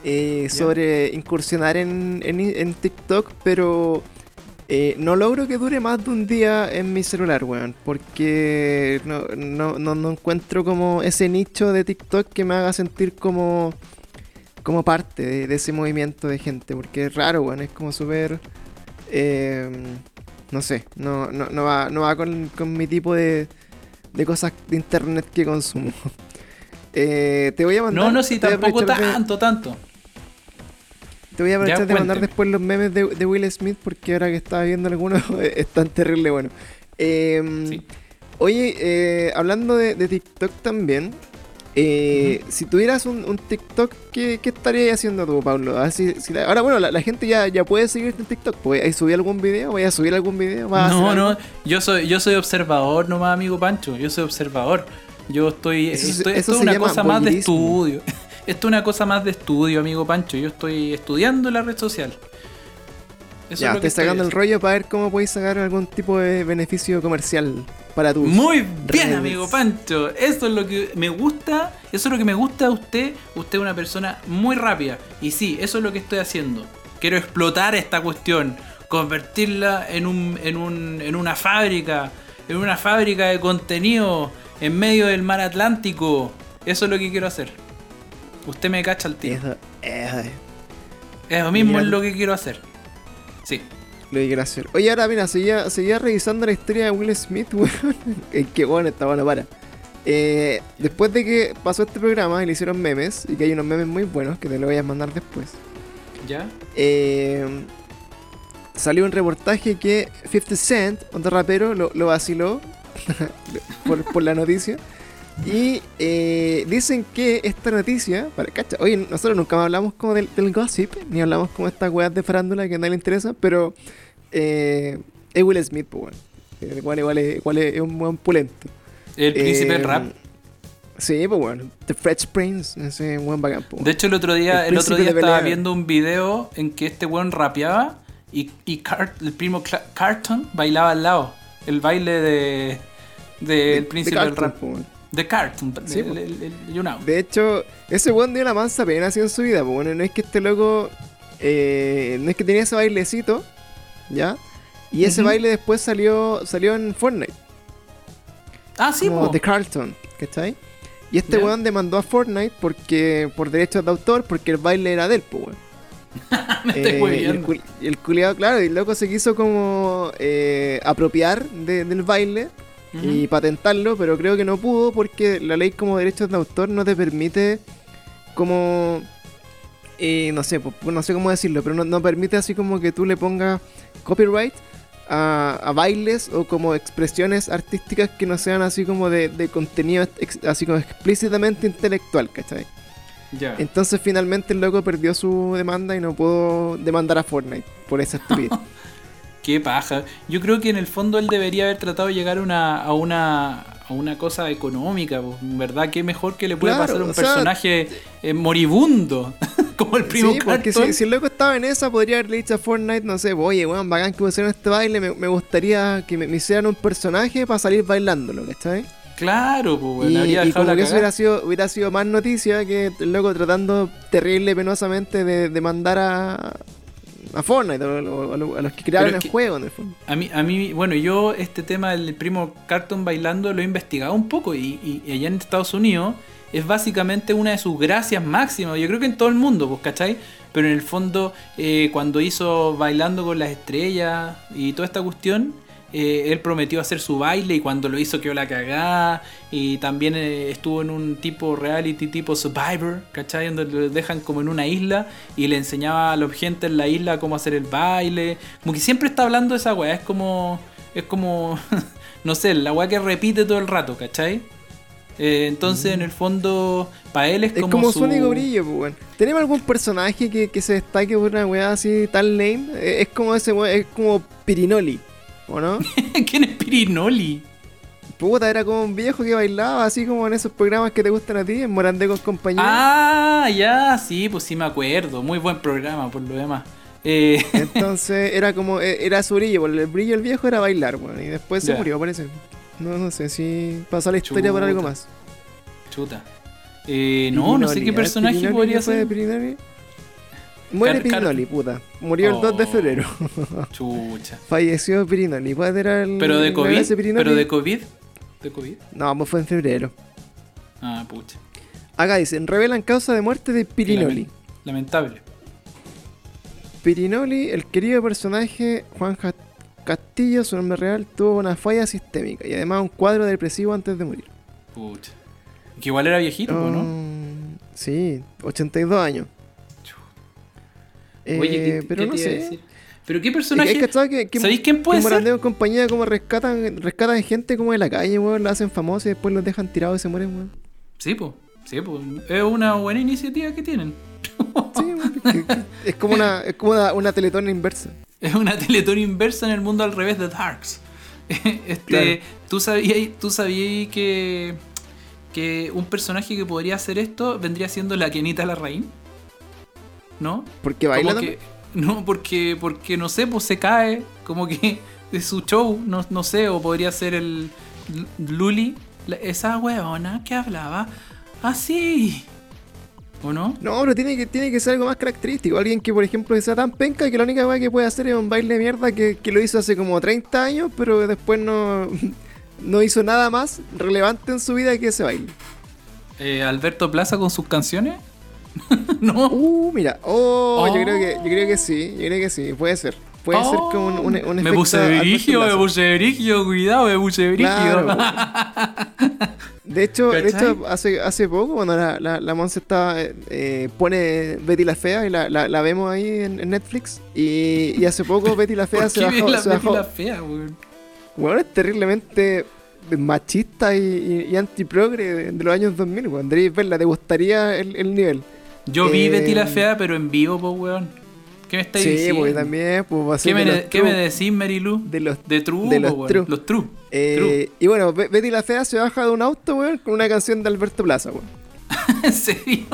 S1: eh, sobre incursionar en, en, en TikTok, pero eh, no logro que dure más de un día en mi celular, weón, porque no, no, no, no encuentro como ese nicho de TikTok que me haga sentir como, como parte de, de ese movimiento de gente, porque es raro, weón, es como súper... eh, no sé, no, no, no va, no va con, con mi tipo de, de cosas de internet que consumo. Eh, te voy a mandar.
S2: No, no, sí, tampoco tanto, tanto.
S1: Te voy a aprovechar
S2: Ya,
S1: de mandar después los memes de, de Will Smith porque ahora que estaba viendo algunos están terrible bueno. Eh,
S2: Sí.
S1: Oye, eh, hablando de, de TikTok también, eh, si tuvieras un, un TikTok, ¿qué, qué estarías haciendo tú, Pablo? A ver si- si la- ahora, bueno, la, la gente ya, ya puede seguirte en TikTok. ¿Voy a subir algún video? ¿Voy a subir algún video? ¿Vas
S2: No, no, yo soy, yo soy observador nomás, amigo Pancho. Yo soy observador. Yo estoy.
S1: Eso se-
S2: estoy-
S1: eso
S2: esto es una cosa más de estudio. Esto es una cosa más de estudio, amigo Pancho. Yo estoy estudiando la red social. Eso
S1: Ya,
S2: es lo que
S1: estoy sacando el rollo para ver cómo podéis sacar algún tipo de beneficio comercial para tu.
S2: Muy bien, amigo Pancho. Eso es lo que me gusta. Eso es lo que me gusta de usted. Usted es una persona muy rápida. Y sí, eso es lo que estoy haciendo. Quiero explotar esta cuestión. Convertirla en, un, en, un, en una fábrica. En una fábrica de contenido. En medio del mar Atlántico. Eso es lo que quiero hacer. Usted me cacha el tiro.
S1: Eso, eso es
S2: Eso mismo
S1: Mira.
S2: es lo que quiero hacer. Sí.
S1: lo que quiero hacer. Oye, ahora mira, seguía, seguía revisando la historia de Will Smith, weón. Qué bueno, está bueno, para. Eh, después de que pasó este programa y le hicieron memes, y que hay unos memes muy buenos que te lo voy a mandar después.
S2: ¿Ya?
S1: eh, salió un reportaje que 50 Cent, otro rapero, lo, lo vaciló por, por la noticia. Y eh, dicen que esta noticia, para, cacha, oye, nosotros nunca más hablamos como del, del gossip, ni hablamos como estas weas de farándula que a nadie le interesa, pero eh, es Will Smith, pues bueno. El cual igual es, igual es un buen pulento.
S2: El príncipe del
S1: Eh,
S2: rap.
S1: Sí, pues bueno. The Fresh Prince, ese buen bacán, po,
S2: De hecho, el otro día,
S1: El
S2: el, otro día estaba viendo un video en que este weón rapeaba y, y Car- el primo Cla- Carton bailaba al lado. El baile de del
S1: De-
S2: príncipe
S1: de
S2: del rap.
S1: weón.
S2: De Carton,
S1: Sí,
S2: el,
S1: po.
S2: el- el- you know.
S1: De hecho, ese weón dio la mansa pena así en su vida. Pues bueno, no es que este loco. eh, no es que tenía ese bailecito. ¿Ya? Y ese baile después salió salió en Fortnite.
S2: Ah, sí,
S1: como
S2: po.
S1: The Carlton. ¿Cachai? Y este
S2: Ya.
S1: weón demandó a Fortnite porque por derechos de autor, porque el baile era de él, pues weón.
S2: Me estoy
S1: Eh, y el, cul- y el culiado, claro, y el loco se quiso como eh, apropiar de- del baile Y patentarlo, pero creo que no pudo porque la ley como derechos de autor no te permite como eh, no sé, no sé cómo decirlo, pero no, no permite así como que tú le pongas copyright a, a bailes o como expresiones artísticas que no sean así como de, de contenido ex- así como explícitamente intelectual, ¿cachai?
S2: Ya.
S1: Entonces finalmente el loco perdió su demanda y no pudo demandar a Fortnite por esa estupidez.
S2: Qué paja. Yo creo que en el fondo él debería haber tratado de llegar a una, a una, a una cosa económica. po. En verdad, qué mejor que le puede
S1: Claro,
S2: pasar a un
S1: sea,
S2: personaje eh, moribundo. como el primo
S1: sí, porque si, si el loco estaba en esa, podría haberle dicho a Fortnite, no sé, oye, weón, bacán que pusieron este baile, me, me gustaría que me, me hicieran un personaje para salir bailándolo, ¿cachai?
S2: Claro, pues,
S1: y,
S2: habría
S1: y como que eso hubiera sido, hubiera sido más noticia que el loco tratando terrible, penosamente de demandar a, a Fortnite, o- a los que crearon el
S2: que-
S1: juego en el fondo.
S2: A mí, a mí, bueno, yo este tema del primo Carton bailando lo he investigado un poco y, y- y allá en Estados Unidos es básicamente una de sus gracias máximas. Yo creo que en todo el mundo, pues, ¿cachai? Pero en el fondo, eh, cuando hizo Bailando con las Estrellas y toda esta cuestión, eh, él prometió hacer su baile y cuando lo hizo quedó la cagada. Y también eh, estuvo en un tipo reality tipo Survivor, ¿cachai? Donde lo dejan como en una isla y le enseñaba a la gente en la isla cómo hacer el baile. Como que siempre está hablando de esa weá. Es como. Es como. no sé, la weá que repite todo el rato, ¿cachai? Eh, entonces, en el fondo, para él es,
S1: Es
S2: como,
S1: como,
S2: su
S1: único brillo, pues. ¿Tenemos algún personaje que, que se destaque por una weá así, tal name? Eh, Es como ese weón, es como Pirinoli, ¿o no?
S2: ¿Quién es Pirinoli?
S1: Puta, era como un viejo que bailaba, así como en esos programas que te gustan a ti, en Morandé con compañía.
S2: Ah, ya, sí, pues sí me acuerdo. Muy buen programa, por lo demás. Eh,
S1: Entonces era como, eh, era su brillo, porque el brillo del viejo era bailar, weón. Y después se
S2: Ya.
S1: murió, parece. No, no sé si pasó la historia por algo más.
S2: chuta. Eh, no, no sé qué
S1: ver,
S2: personaje podría
S1: ¿qué fue de
S2: ser.
S1: Muere
S2: Car-
S1: Pirinoli, puta. Murió el 2 de
S2: Oh.
S1: febrero.
S2: Chucha.
S1: Falleció Pirinoli. ¿Cuál era el.
S2: Pero de COVID. Pero de COVID. ¿De COVID?
S1: No, pues fue en febrero.
S2: Ah, pucha.
S1: Acá dicen, revelan causa de muerte de Pirinoli.
S2: Lamentable.
S1: Pirinoli, el querido personaje Juan Castillo, su nombre real, tuvo una falla sistémica y además un cuadro depresivo antes de morir.
S2: Pucha. Que igual era viejito, ¿no?
S1: Mm, Sí, 82 años. Eh,
S2: Oye, ¿qué,
S1: pero
S2: qué
S1: no sé.
S2: decir? ¿Pero qué
S1: Es que
S2: personaje?
S1: cachado que, que,
S2: ¿Sabéis quién puede ser?
S1: En compañía como rescatan, rescatan gente como de la calle, weón, la hacen famosa y después los dejan tirados y se mueren, weón.
S2: Sí, pues. Sí, pues. Es una buena iniciativa que tienen.
S1: Sí, es como una, es como una, una teletona inversa.
S2: Es una teletón inversa en el mundo al revés de Darks. Este,
S1: Claro.
S2: ¿tú sabías, tú sabías que, que un personaje que podría hacer esto vendría siendo la Kenita Larraín? ¿No?
S1: Porque baila
S2: Como
S1: también.
S2: que, no, porque, porque no sé, pues se cae, como que es su show, no, no sé, o podría ser el Luli, la- esa weona que hablaba así. ¿O no?
S1: No, pero tiene que, tiene que ser algo más característico. Alguien que, por ejemplo, sea tan penca que la única weá que puede hacer es un baile de mierda que, que lo hizo hace como 30 años, pero después no, no hizo nada más relevante en su vida que ese baile.
S2: Eh, Alberto Plaza con sus canciones. no.
S1: Uh, mira. Oh,
S2: Oh.
S1: Yo, creo que, yo creo que sí, yo creo que sí, puede ser. Puede ser como un, un, un
S2: me puse brigio, me puse brigio, cuidado, me puse brigio.
S1: Claro. De hecho, de hecho hace, hace poco, cuando la, la, la Monse estaba, eh, pone Betty la Fea y la, la, la vemos ahí en, en Netflix. Y, y hace poco Betty la Fea
S2: ¿Por
S1: se
S2: qué
S1: bajó.
S2: la,
S1: se
S2: Betty
S1: bajó-
S2: la fea, weón?
S1: Bueno, es terriblemente machista y, y, y antiprogre de, de los años 2000. Weón. Verla, te gustaría el, el nivel.
S2: Yo vi
S1: Eh,
S2: Betty la fea, pero en vivo, pues, weón. ¿Qué me estáis
S1: Sí,
S2: diciendo?
S1: porque también pues, va a ser
S2: ¿Qué, me,
S1: de
S2: qué me decís, Marilu?
S1: de los
S2: De True,
S1: de
S2: po,
S1: los
S2: weón.
S1: true.
S2: Los True.
S1: eh, y bueno, Be- Betty la Fea se baja de un auto, weón, con una canción de Alberto Plaza, weón.
S2: ¿En serio?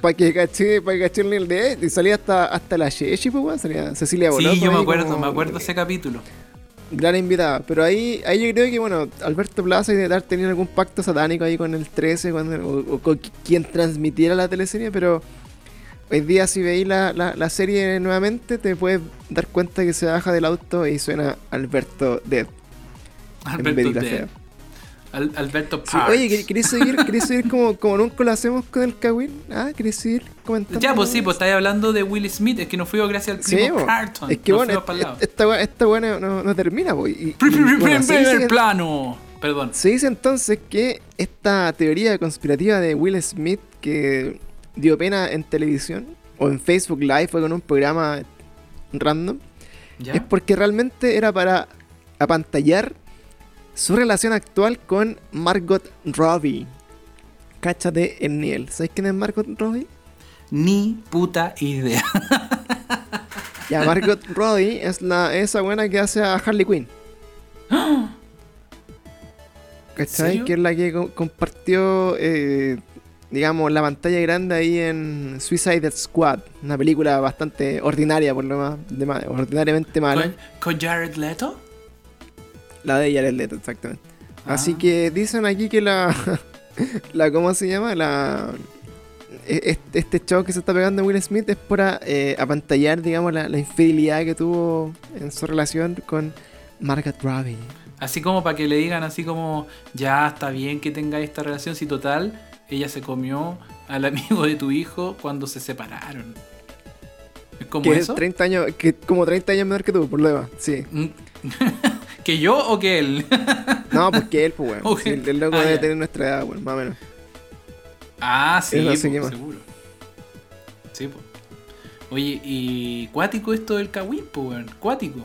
S1: Para que caché, pa' que caché el nivel de y salía hasta, hasta la Chechi, pues, weón. Salía Cecilia Boloco
S2: Sí, yo me acuerdo,
S1: como
S2: me acuerdo ese capítulo.
S1: Gran invitada. Pero ahí, ahí yo creo que, bueno, Alberto Plaza y de haber tenido algún pacto satánico ahí con el 13 con el- o, o con qui- quien transmitiera la teleserie, pero hoy día si veis la, la, la serie nuevamente te puedes dar cuenta que se baja del auto y suena Alberto Dead.
S2: Alberto Dead. Al- Alberto
S1: Sí,
S2: Parks.
S1: oye, ¿quer- ¿querés seguir, ¿querés seguir como, como nunca lo hacemos con el Kawin? Ah, ¿querés seguir comentando?
S2: Ya, pues sí, pues estáis hablando de Will Smith, es que nos fuimos gracias al
S1: Sí,
S2: primo
S1: po.
S2: Carton.
S1: Es que bueno, et- esta weá no, no- no termina, pues. y- y-
S2: Pri- pri- pri-
S1: bueno, se dice
S2: Primer
S1: que-
S2: plano. Perdón.
S1: Se dice entonces que esta teoría conspirativa de Will Smith que dio pena en televisión o en Facebook Live fue con un programa random
S2: ¿Ya?
S1: es porque realmente era para apantallar su relación actual con Margot Robbie. Cáchate el nivel. ¿Sabes quién es Margot Robbie?
S2: Ni puta idea.
S1: Ya, Margot Robbie es la, esa buena que hace a Harley Quinn. ¿Cachai? Que es la que co- compartió, eh, digamos, la pantalla grande ahí en Suicide Squad. Una película bastante ordinaria, por lo más, de ordinariamente mala.
S2: ¿Con, con Jared Leto?
S1: La de Jared Leto, exactamente.
S2: Ah.
S1: Así que dicen aquí que la, la ¿cómo se llama? La, este, este show que se está pegando Will Smith es para eh, apantallar, digamos, la, la infidelidad que tuvo en su relación con Margaret Robbie.
S2: Así como para que le digan así como, ya está bien que tengáis esta relación, si total, ella se comió al amigo de tu hijo cuando se separaron. ¿Es como
S1: Que es
S2: eso?
S1: 30 años, que como 30 años menor que tú, por lo demás, sí.
S2: Mm. ¿Que yo o que él?
S1: No, porque él, pues. Sí, el, loco
S2: Ah,
S1: debe tener nuestra edad, weón, más o menos.
S2: Ah, sí, po, seguro. Sí, po. Oye, y cuático esto del kawin, pues, weón. Cuático.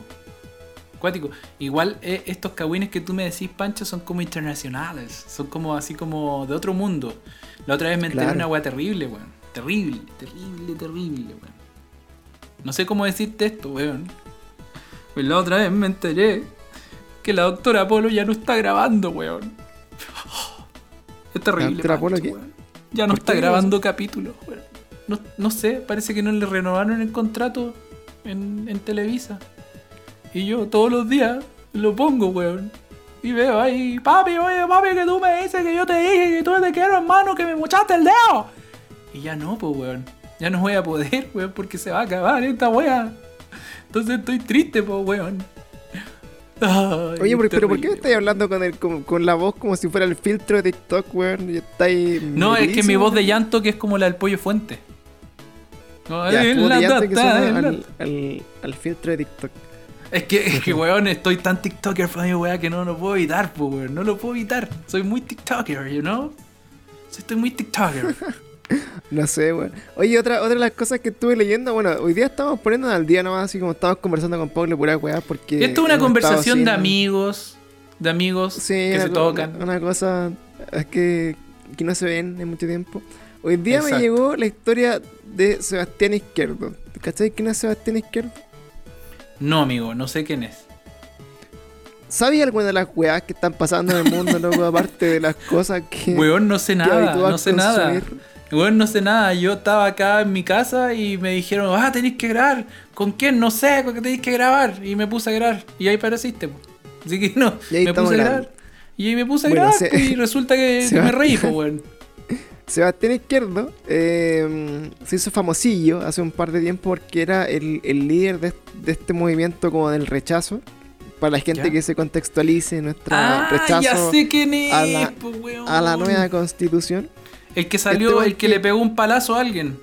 S2: Cuático. Igual eh, estos kawines que tú me decís, Pancho, son como internacionales. Son como así como de otro mundo. La otra vez me enteré
S1: Claro.
S2: una weá terrible, weón. Terrible, terrible, terrible, weón. No sé cómo decirte esto, weón. Pues la otra vez me enteré que la doctora Polo ya no está grabando, weón. Es terrible.
S1: doctora Polo qué?
S2: weón. Ya no
S1: ¿Por
S2: está grabando capítulos, weón. No, no sé, parece que no le renovaron el contrato en, en Televisa. Y yo todos los días lo pongo, weón. Y veo ahí, papi, oye, papi, que tú me dices que yo te dije que tú te quiero, hermano, que me mochaste el dedo. Y ya no, pues, weón. Ya no voy a poder, weón, porque se va a acabar esta weá. Entonces estoy triste, pues, weón. Ay,
S1: Oye, pero, pero ¿por qué me estáis hablando con, el, con, con la voz como si fuera el filtro de TikTok, weón? Y estáis
S2: No, es que mi voz de llanto que es como la del pollo fuente. No,
S1: Ya,
S2: es la
S1: de llanto que suena al, al, al filtro de TikTok.
S2: Es que, es que, weón, estoy tan TikToker, familia, weón, que no lo puedo evitar, weón. No lo puedo evitar. Soy muy TikToker, you know? Estoy muy TikToker.
S1: No sé, weón. Oye, otra, otra de las cosas que estuve leyendo, bueno, hoy día estamos poniendo al día nomás, así como estamos conversando con Pablo pura weá, porque.
S2: Esto es una conversación de amigos, de amigos
S1: Sí,
S2: que
S1: una,
S2: se tocan.
S1: Una, una cosa es que, que no se ven en mucho tiempo. Hoy día
S2: Exacto.
S1: me llegó la historia de Sebastián Izquierdo. ¿Cachai quién es Sebastián Izquierdo?
S2: No, amigo, no sé quién es.
S1: ¿Sabes alguna de las weas que están pasando en el mundo, loco? Aparte de las cosas que.
S2: Weón, no sé nada, no sé nada. Weón, no sé nada. Yo estaba acá en mi casa y me dijeron, ah, tenéis que grabar. ¿Con quién? No sé, con qué tenéis que grabar. Y me puse a grabar. Y ahí pareciste, po. Así que no,
S1: Y ahí
S2: me puse a grabar. Y ahí me puse a
S1: Bueno,
S2: grabar
S1: se-
S2: y resulta que
S1: se va-
S2: me reí, pues, weón.
S1: Sebastián Izquierdo eh, se hizo famosillo hace un par de tiempo porque era el, el líder de, de este movimiento como del rechazo. Para la gente
S2: Ya.
S1: que se contextualice nuestro
S2: Ah, ya
S1: rechazo
S2: sé quién es,
S1: a la-
S2: po, weón.
S1: a la nueva constitución.
S2: El que salió,
S1: Este
S2: el que
S1: que-
S2: le pegó un palazo a alguien.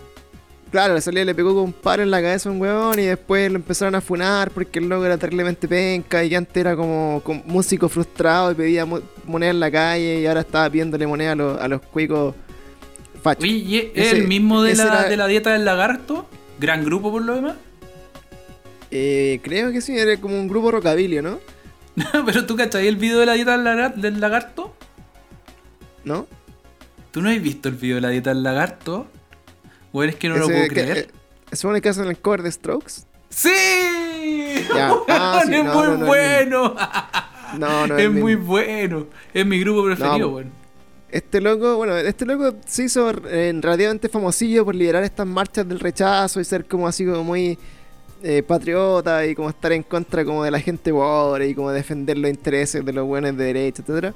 S1: Claro, le salió, le pegó con un paro en la cabeza a un weón y después lo empezaron a funar porque el loco era terriblemente penca y que antes era como, como músico frustrado y pedía mo- moneda en la calle y ahora estaba pidiéndole moneda a los, a los cuicos fachos.
S2: Oye, ¿y es
S1: Ese-
S2: el mismo de la,
S1: era-
S2: de la dieta del lagarto? Gran grupo por lo demás.
S1: Eh, creo que sí, era como un grupo rockabilly, ¿no?
S2: Pero tú cachai el video de la dieta del lagarto.
S1: ¿No?
S2: ¿Tú no has visto el video de la dieta del lagarto? O eres que no lo puedo
S1: que-
S2: creer.
S1: eh, ¿Se supone que hacen el cover de Strokes?
S2: ¡Sí!
S1: Ya. Ah, sí,
S2: es
S1: no,
S2: muy
S1: no, no,
S2: bueno.
S1: No, no
S2: es muy bueno. Es mi grupo preferido,
S1: No,
S2: weón.
S1: Este loco, bueno, este loco se hizo eh, relativamente famosillo por liderar estas marchas del rechazo y ser como así como muy eh, patriota y como estar en contra como de la gente pobre y como defender los intereses de los buenos de derecha, etcétera.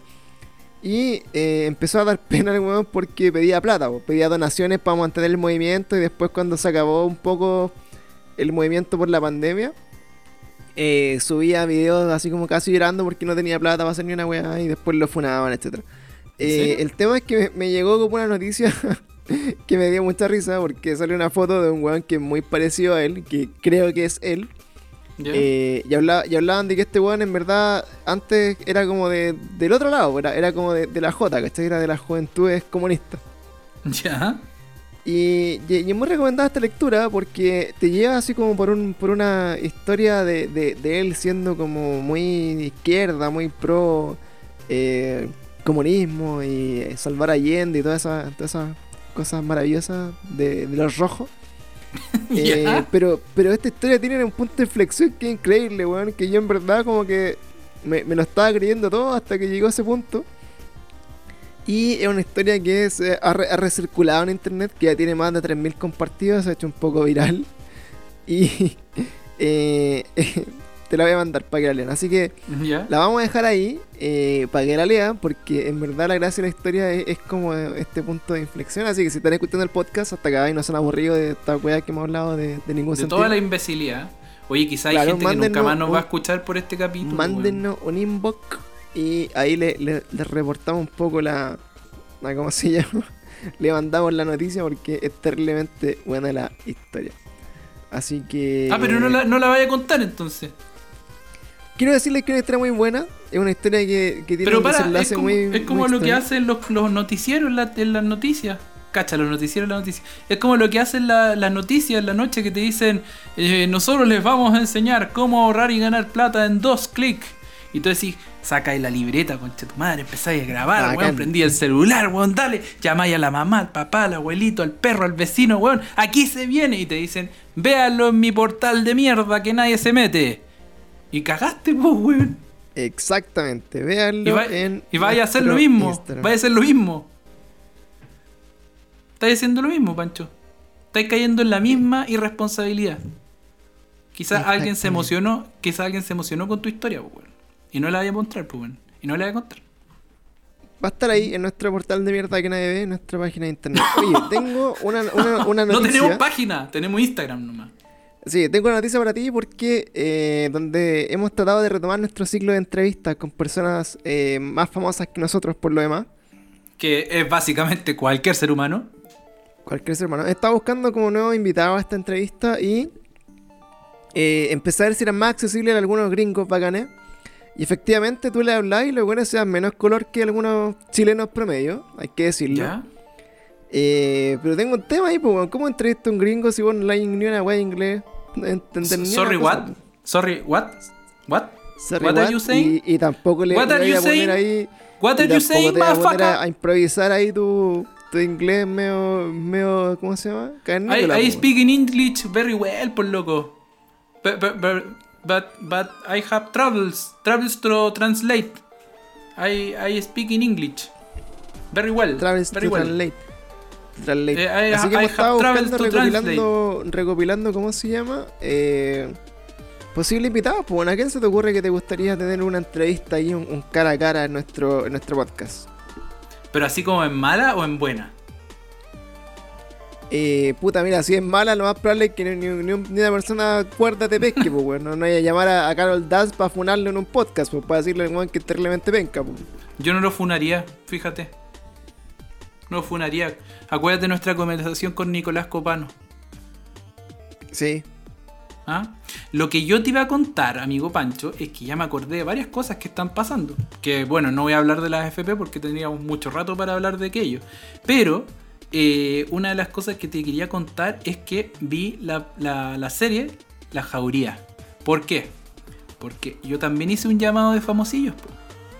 S1: Y eh, empezó a dar pena al weón porque pedía plata, po, pedía donaciones para mantener el movimiento y después cuando se acabó un poco el movimiento por la pandemia, eh, subía videos así como casi llorando porque no tenía plata para hacer ni una weá y después lo funaban.
S2: ¿En
S1: Eh, el tema es que me, me llegó como una noticia que me dio mucha risa porque salió una foto de un weón que es muy parecido a él, que creo que es él. Eh, y, habla- y hablaban de que este weón en verdad antes era como de, del otro lado, era, era como de, de la J, ¿cachai? Era de las juventudes comunistas.
S2: ¿Ya?
S1: Y, y- es muy recomendada esta lectura porque te lleva así como por, un, por una historia de, de- de él siendo como muy izquierda, muy pro eh, comunismo y salvar a Allende y todas esas, todas esas cosas maravillosas de, de los rojos. Eh, pero, pero esta historia tiene un punto de inflexión que es increíble, weón. Que yo en verdad como que me, me lo estaba creyendo todo hasta que llegó ese punto. Y es una historia que es, eh, ha, re- ha recirculado en internet, que ya tiene más de 3.000 compartidos, se ha hecho un poco viral. Y eh, te la voy a mandar para que la lean. Así que la vamos a dejar ahí eh, para que la lean, porque en verdad la gracia de la historia es, es como este punto de inflexión. Así que si están escuchando el podcast hasta acá y no se han aburrido de esta weá que hemos hablado de, de ningún
S2: De
S1: sentido,
S2: toda la imbecilidad. Oye, quizá hay
S1: Claro,
S2: gente que nunca más nos va a escuchar por este capítulo.
S1: mándennos un inbox y ahí le, le- le reportamos un poco la, la. ¿Cómo se llama? le mandamos la noticia porque es terriblemente buena la historia. Así que.
S2: Ah, pero no la, no la vaya a contar entonces.
S1: Quiero decirles que es una historia muy buena. Es una historia que, que tiene
S2: Pero
S1: un
S2: para, es
S1: desenlace
S2: como,
S1: muy.
S2: es como
S1: muy
S2: lo que hacen los, los noticieros en, la- en las noticias. Cacha, los noticieros en las noticias. Es como lo que hacen la- las noticias en la noche que te dicen, eh, nosotros les vamos a enseñar cómo ahorrar y ganar plata en dos clics. Y tú decís, sacáis la libreta, concha tu madre, empezáis a grabar,
S1: Bacán.
S2: weón, prendí el celular, weón, dale, llamáis a la mamá, al papá, al abuelito, al perro, al vecino, weón, aquí se viene. Y te dicen, véanlo en mi portal de mierda que nadie se mete. Y cagaste, pues, weón.
S1: Exactamente. Véanlo
S2: Y, va-
S1: en.
S2: y vaya a hacer lo mismo.
S1: Instagram.
S2: Vaya a hacer lo mismo. Estáis haciendo lo mismo, Pancho. Estáis cayendo en la misma irresponsabilidad. Quizás alguien se emocionó, quizás alguien se emocionó con tu historia, pues, weón. Y no la voy a mostrar, pues, weón. Y no la voy a contar.
S1: Va a estar ahí en nuestro portal de mierda que nadie ve, en nuestra página de internet. Oye, tengo una, una, una
S2: No
S1: noticia.
S2: tenemos página, tenemos Instagram nomás.
S1: Sí, tengo una noticia para ti porque eh, donde hemos tratado de retomar nuestro ciclo de entrevistas con personas eh, más famosas que nosotros por lo demás.
S2: Que es básicamente cualquier ser humano.
S1: Cualquier ser humano. Estaba buscando como nuevo invitado a esta entrevista y eh, empecé a ver si eran más accesibles a algunos gringos bacanes. Y efectivamente tú le hablas y los buenos sean menos color que algunos chilenos promedio, hay que decirlo.
S2: ¿Ya?
S1: Eh, pero tengo un tema ahí, pues. ¿cómo entrevisto a un gringo si vos no le ni una wea de inglés? Entender
S2: Sorry, what?
S1: pues.
S2: Sorry, what? What?
S1: Sorry,
S2: What are
S1: what?
S2: you saying?
S1: Y, y tampoco le,
S2: What
S1: le
S2: are
S1: voy
S2: you
S1: a poner
S2: saying?
S1: ahí.
S2: What are you saying,
S1: te voy a poner a, a
S2: motherfucker?
S1: improvisar ahí tu, tu inglés medio, medio. ¿Cómo se llama?
S2: I, I
S1: po,
S2: speak in English very well, por loco. But, but, but, but, but I have troubles, troubles to translate. I, I speak in English. Very well.
S1: Travels
S2: very
S1: to
S2: well.
S1: translate. Translate.
S2: Eh,
S1: Así que hemos estado buscando, recopilando, recopilando, ¿cómo se llama? Eh, posible invitado. Pues bueno, ¿a quién se te ocurre que te gustaría tener una entrevista ahí, un, un cara a cara en nuestro, en nuestro podcast?
S2: Pero así como en mala o en buena.
S1: Eh, puta, mira, si es mala, lo más probable es que ni, ni- ni un- ni una persona cuerda te pesque, pues, weón. No, no vaya a llamar a, a Carol Daz para funarle en un podcast, pues, para decirle al weón que es terriblemente penca, pues.
S2: Yo no lo funaría, fíjate. No funaría. Acuérdate de nuestra conversación con Nicolás Copano.
S1: Sí.
S2: ¿Ah? Lo que yo te iba a contar, amigo Pancho, es que ya me acordé de varias cosas que están pasando. Que bueno, no voy a hablar de las FP porque tendríamos mucho rato para hablar de aquello. Pero eh, una de las cosas que te quería contar es que vi la, la- la serie La Jauría. ¿Por qué? Porque yo también hice un llamado de famosillos. po.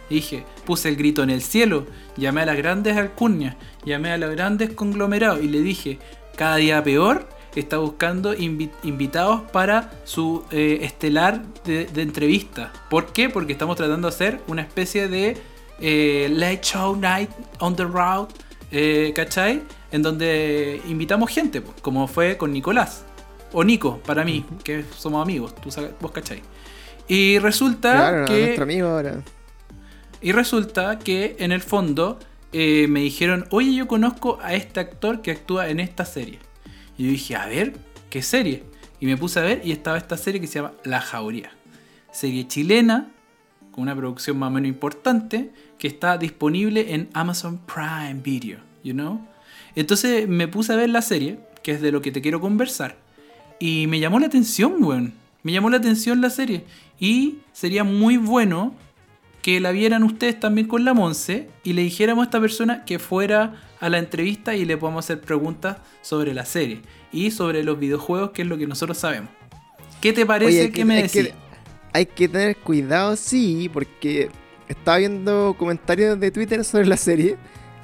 S2: Dije, puse el grito en el cielo, llamé a las grandes alcurnias, llamé a los grandes conglomerados y le dije, cada día peor está buscando invi- invitados para su eh, estelar de, de entrevista. ¿Por qué? Porque estamos tratando de hacer una especie de eh, late show night on the road, eh, ¿cachai? En donde invitamos gente, como fue con Nicolás. O Nico, para mí, que somos amigos, tú sabes, vos cachai. Y resulta
S1: Claro,
S2: que...
S1: nuestro amigo ahora.
S2: Y resulta que en el fondo eh, me dijeron, oye, yo conozco a este actor que actúa en esta serie. Y yo dije, a ver, ¿qué serie? Y me puse a ver y estaba esta serie que se llama La Jauría. Serie chilena, con una producción más o menos importante, que está disponible en Amazon Prime Video, you know? Entonces me puse a ver la serie, que es de lo que te quiero conversar. Y me llamó la atención, weón. Me llamó la atención la serie. Y sería muy bueno que la vieran ustedes también con la Monse y le dijéramos a esta persona que fuera a la entrevista y le podamos hacer preguntas sobre la serie y sobre los videojuegos, que es lo que nosotros sabemos. ¿Qué te parece
S1: Oye,
S2: que, me decís?
S1: que, hay que tener cuidado, sí, porque estaba viendo comentarios de Twitter sobre la serie.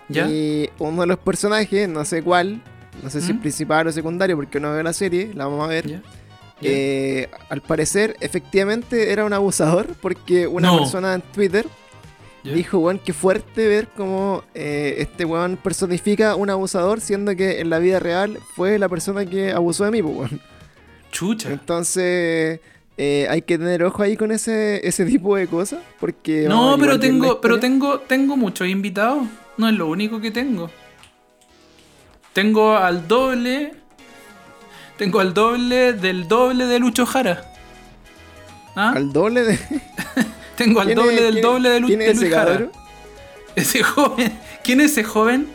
S2: ¿Ya?
S1: Y uno de los personajes, no sé cuál, no sé si es
S2: ¿Mm?
S1: principal o secundario, porque no veo la serie, la vamos a ver.
S2: ¿Ya?
S1: Eh, al parecer, efectivamente era un abusador, porque una
S2: No.
S1: persona en Twitter dijo, weón, qué fuerte ver cómo eh, este weón personifica un abusador, siendo que en la vida real fue la persona que abusó de mí, pues, weón.
S2: Chucha.
S1: Entonces, eh, hay que tener ojo ahí con ese, ese tipo de cosas. Porque
S2: No, pero tengo, pero tengo, tengo muchos invitados. No es lo único que tengo. Tengo al doble. Tengo al doble del doble de Lucho Jara. ¿Ah?
S1: Al doble de.
S2: Tengo al
S1: ¿Quién
S2: doble
S1: es-
S2: del doble de, Lu-
S1: quién
S2: de
S1: ese
S2: Jara. Ese joven. ¿Quién es ese joven?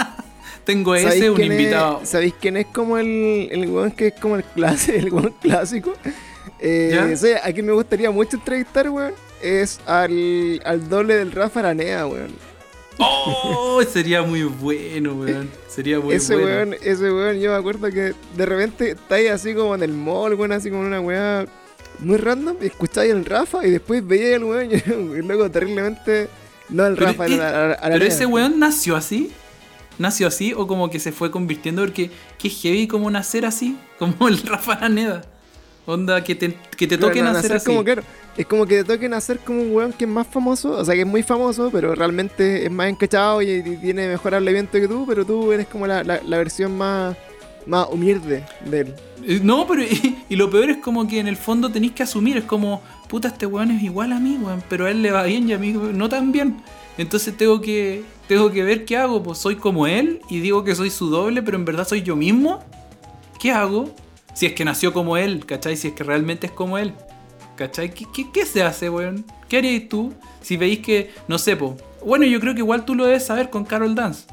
S2: Tengo
S1: ¿Sabéis
S2: ese, un
S1: quién es-
S2: invitado.
S1: ¿Sabéis quién es como el, el weón que es como el, clase, el weón clásico? Eh,
S2: ¿Ya?
S1: o sea, a quien me gustaría mucho entrevistar, weón, es al, al doble del Rafa Aranea, weón.
S2: Oh, sería muy bueno, weón. Sería muy
S1: ese
S2: bueno.
S1: weón, ese weón, yo me acuerdo que de repente estáis así como en el mall, weón, así como en una weá muy random, escucháis al Rafa y después veíais al weón y luego terriblemente no
S2: Pero
S1: Rafa,
S2: es-
S1: al Ara-
S2: Pero ese weón nació así. Nació así o como que se fue convirtiendo porque qué heavy como nacer así, como el Rafa Araneda. Onda, que te, que te toque
S1: na-
S2: nacer
S1: nacer
S2: así.
S1: como, claro, es como que te toquen hacer como un weón que es más famoso, o sea que es muy famoso, pero realmente es más encachado y, tiene mejor hablamiento que tú, pero tú eres como la, la- versión más, más humilde de él.
S2: Eh, No, pero y, y lo peor es como que en el fondo tenéis que asumir, es como, puta, este weón es igual a mí, weón, pero a él le va bien y a mí no tan bien. Entonces tengo que, tengo que ver qué hago, pues soy como él y digo que soy su doble, pero en verdad soy yo mismo. ¿Qué hago? Si es que nació como él, ¿cachai? Si es que realmente es como él. ¿Cachai? ¿Qué, qué, qué se hace, weón? ¿Qué haríais tú si veis que, no sé, po? Bueno, yo creo que igual tú lo debes saber con Carol Dance.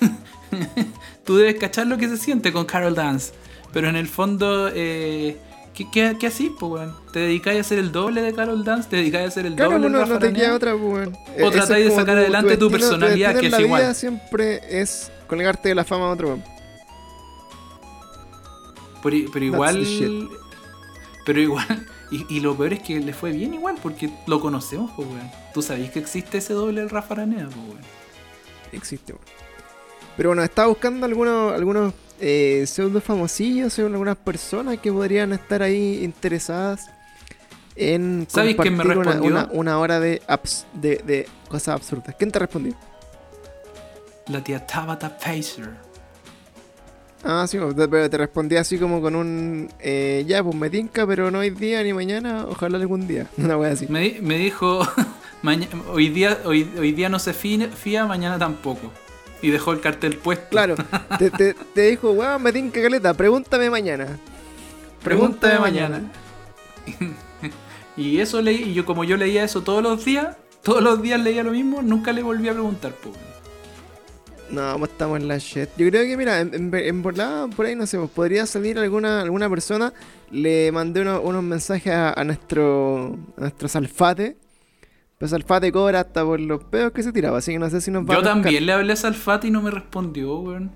S2: tú debes cachar lo que se siente con Carol Dance. Pero en el fondo, eh, ¿qué, qué, qué po, weón? ¿Te dedicáis a hacer el doble de Carol Dance? ¿Te dedicáis a hacer el
S1: Claro,
S2: doble de
S1: no,
S2: Rafa
S1: no te queda otra, pues, weón.
S2: O tratáis de sacar adelante tu personalidad, que es
S1: la
S2: igual.
S1: vida siempre es colgarte de la fama a otro weón.
S2: Pero, igual. Pero igual. Y, y lo peor es que le fue bien igual, porque lo conocemos, pues, weón. Tú sabés que existe ese doble del Rafa Araneda, pues, weón.
S1: Existe, weón. Pero bueno, estaba buscando algunos, algunos eh, pseudo famosillos, según algunas personas que podrían estar ahí interesadas en
S2: ¿Sabes quién me
S1: compartir una-? Una, una hora de, abs- de, de cosas absurdas. ¿Quién te respondió?
S2: La tía Tabata Pacer.
S1: Ah, sí, te- pero te respondí así como con un... eh, ya, pues me tinca, pero no hoy día ni mañana, ojalá algún día. Una wea así.
S2: Me, di- me dijo. "Maña- hoy, día, hoy, hoy día no se fía, fía, mañana tampoco. Y dejó el cartel puesto.
S1: Claro, te, te, te dijo, weón, me tinca caleta, pregúntame mañana.
S2: Pregúntame mañana. y eso leí, y yo como yo leía eso todos los días, todos los días leía lo mismo, nunca le volví a preguntar, pues.
S1: No, pues estamos en la shit. Yo creo que, mira, en, en, por ahí, no sé, pues podría salir alguna, alguna persona. Le mandé uno- unos mensajes a, a nuestro a nuestro Salfate. Pues Salfate cobra hasta por los pedos que se tiraba, así que no sé si nos va
S2: Yo
S1: a
S2: también le hablé a Salfati y no me respondió, weón.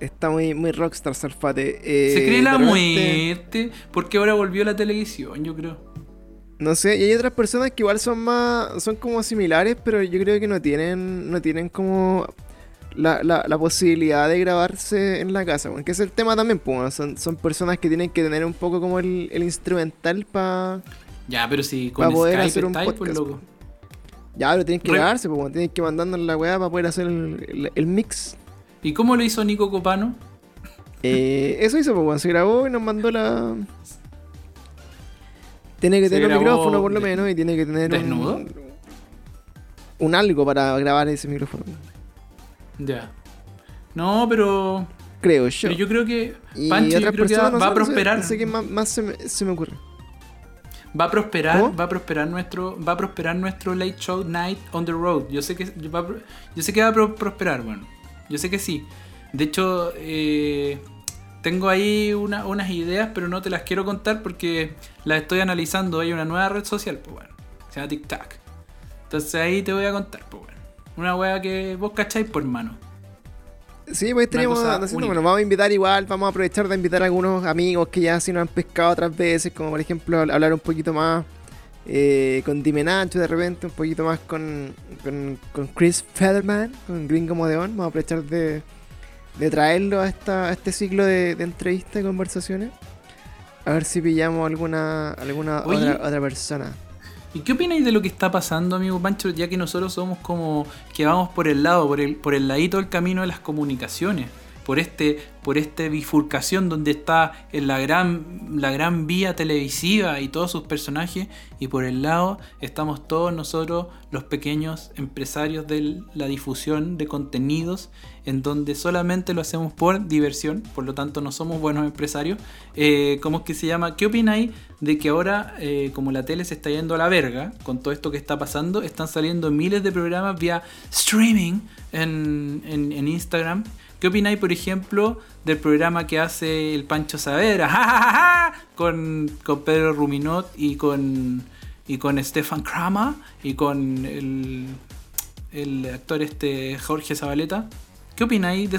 S1: Está muy, muy rockstar Salfate. Eh,
S2: Se cree la
S1: repente-
S2: muerte, porque ahora volvió a la televisión, yo creo.
S1: No sé, y hay otras personas que igual son más, son como similares, pero yo creo que no tienen, no tienen como la, la, la posibilidad de grabarse en la casa, porque es el tema también, pues, bueno, son, son personas que tienen que tener un poco como el, el instrumental para...
S2: Ya, pero si con
S1: poder
S2: Skype
S1: hacer un
S2: pues
S1: podcast,
S2: loco.
S1: Ya, pero tienen que grabarse, pues, bueno, tienen que mandarnos la weá para poder hacer el, el- el mix.
S2: ¿Y cómo lo hizo Nico Copano?
S1: Eh, eso hizo, pues, bueno, se grabó y nos mandó la... Tiene que
S2: Se
S1: tener un
S2: grabó
S1: micrófono por lo
S2: de-
S1: menos y tiene que tener
S2: ¿Desnudo?
S1: un... Un algo para grabar ese micrófono.
S2: Ya. No, pero.
S1: Creo yo.
S2: Pero yo creo que.
S1: Y
S2: Pancho, yo
S1: otras
S2: creo que va,
S1: personas, no
S2: va a
S1: sé, no sé,
S2: prosperar.
S1: No sé qué más, más se, me, se me ocurre.
S2: Va a prosperar,
S1: ¿Cómo?
S2: va a prosperar nuestro, va a prosperar nuestro late show night on the road. Yo sé que va a, pro- yo sé que va a pro- prosperar, bueno. Yo sé que sí. De hecho, eh, tengo ahí una- unas ideas, pero no te las quiero contar porque las estoy analizando. Hay una nueva red social, pues bueno. Se llama TikTok. Entonces ahí te voy a contar, pues bueno. Una wea que vos cacháis por mano.
S1: Sí, pues haciendo,
S2: única.
S1: bueno, vamos a invitar igual, vamos a aprovechar de invitar a algunos amigos que ya sí nos han pescado otras veces, como por ejemplo hablar un poquito más eh, con Dimenacho de repente, un poquito más con, con, con Chris Featherman, con Gringo Modeón, vamos a aprovechar de, de traerlo a, esta, a este ciclo de, de entrevistas y conversaciones. A ver si pillamos alguna, alguna
S2: Oye.
S1: otra, otra persona.
S2: ¿Y qué opináis de lo que está pasando, amigo Pancho? Ya que nosotros somos como que vamos por el lado, por el, por el ladito del camino de las comunicaciones. Por este por esta bifurcación donde está la gran la gran vía televisiva y todos sus personajes y por el lado estamos todos nosotros los pequeños empresarios de la difusión de contenidos en donde solamente lo hacemos por diversión por lo tanto no somos buenos empresarios eh, ¿cómo es que se llama? ¿qué opináis de que ahora eh, como la tele se está yendo a la verga con todo esto que está pasando están saliendo miles de programas vía streaming en, en Instagram ¿Qué opináis, por ejemplo, del programa que hace el Pancho Savera con, con Pedro Ruminot y con, y con Stefan Krama y con el, el actor este Jorge Zabaleta? ¿Qué opináis de?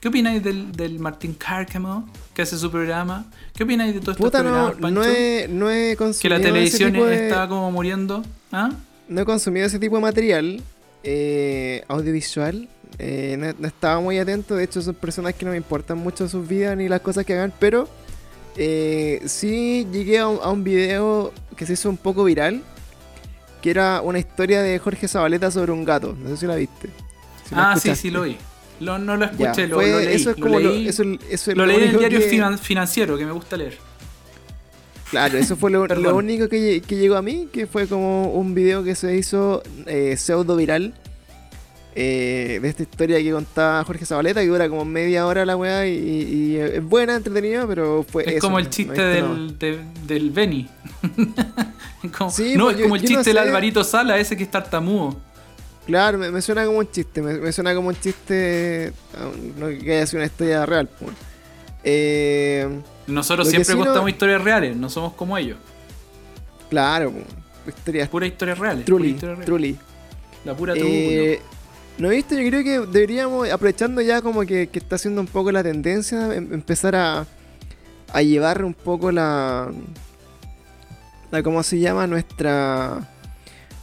S2: ¿Qué opináis del, del Martín Cárcamo que hace su programa? ¿Qué opináis de todo estos
S1: Puta, no,
S2: Pancho?
S1: no he, no he consumido
S2: que la
S1: ese
S2: televisión
S1: tipo de-
S2: está como muriendo. ¿Ah?
S1: No he consumido ese tipo de material eh, audiovisual. Eh, no, no estaba muy atento. De hecho, son personas que no me importan mucho sus vidas ni las cosas que hagan. Pero eh, sí llegué a un, a un video que se hizo un poco viral. Que era una historia de Jorge Zabaleta sobre un gato. No sé si la viste. Si la
S2: ah, sí, sí, lo vi. Lo- no lo
S1: Ya,
S2: escuché, lo,
S1: fue-
S2: lo leí.
S1: Eso es
S2: lo
S1: como lo,
S2: leí,
S1: eso, eso es
S2: lo leí en el diario
S1: que-
S2: financiero, que me gusta leer.
S1: Claro, eso fue lo, único que llegó a mí, que fue como un video que se hizo eh, pseudo viral eh, de esta historia que contaba Jorge Zabaleta, que dura como media hora la weá y, y es buena, entretenida, pero fue
S2: Es
S1: eso,
S2: como el chiste
S1: no
S2: del, de- del Benny. Es como-
S1: Sí,
S2: no,
S1: pues
S2: es
S1: yo-
S2: como el
S1: yo no
S2: chiste del
S1: sé.
S2: Alvarito Sala, ese que es tartamudo.
S1: Claro, me, me suena como un chiste, me, me suena como un chiste, no que haya sido una historia real. pues. Eh,
S2: Nosotros siempre
S1: sí no-
S2: contamos historias reales, no somos como ellos.
S1: claro, pues, historias
S2: Puras historias reales. pura
S1: truly,
S2: historia real.
S1: truly.
S2: La pura truco.
S1: Eh, ¿No viste? Yo creo que deberíamos, aprovechando ya como que, que está haciendo un poco la tendencia, em- empezar a, a llevar un poco la, la ¿cómo se llama? Nuestra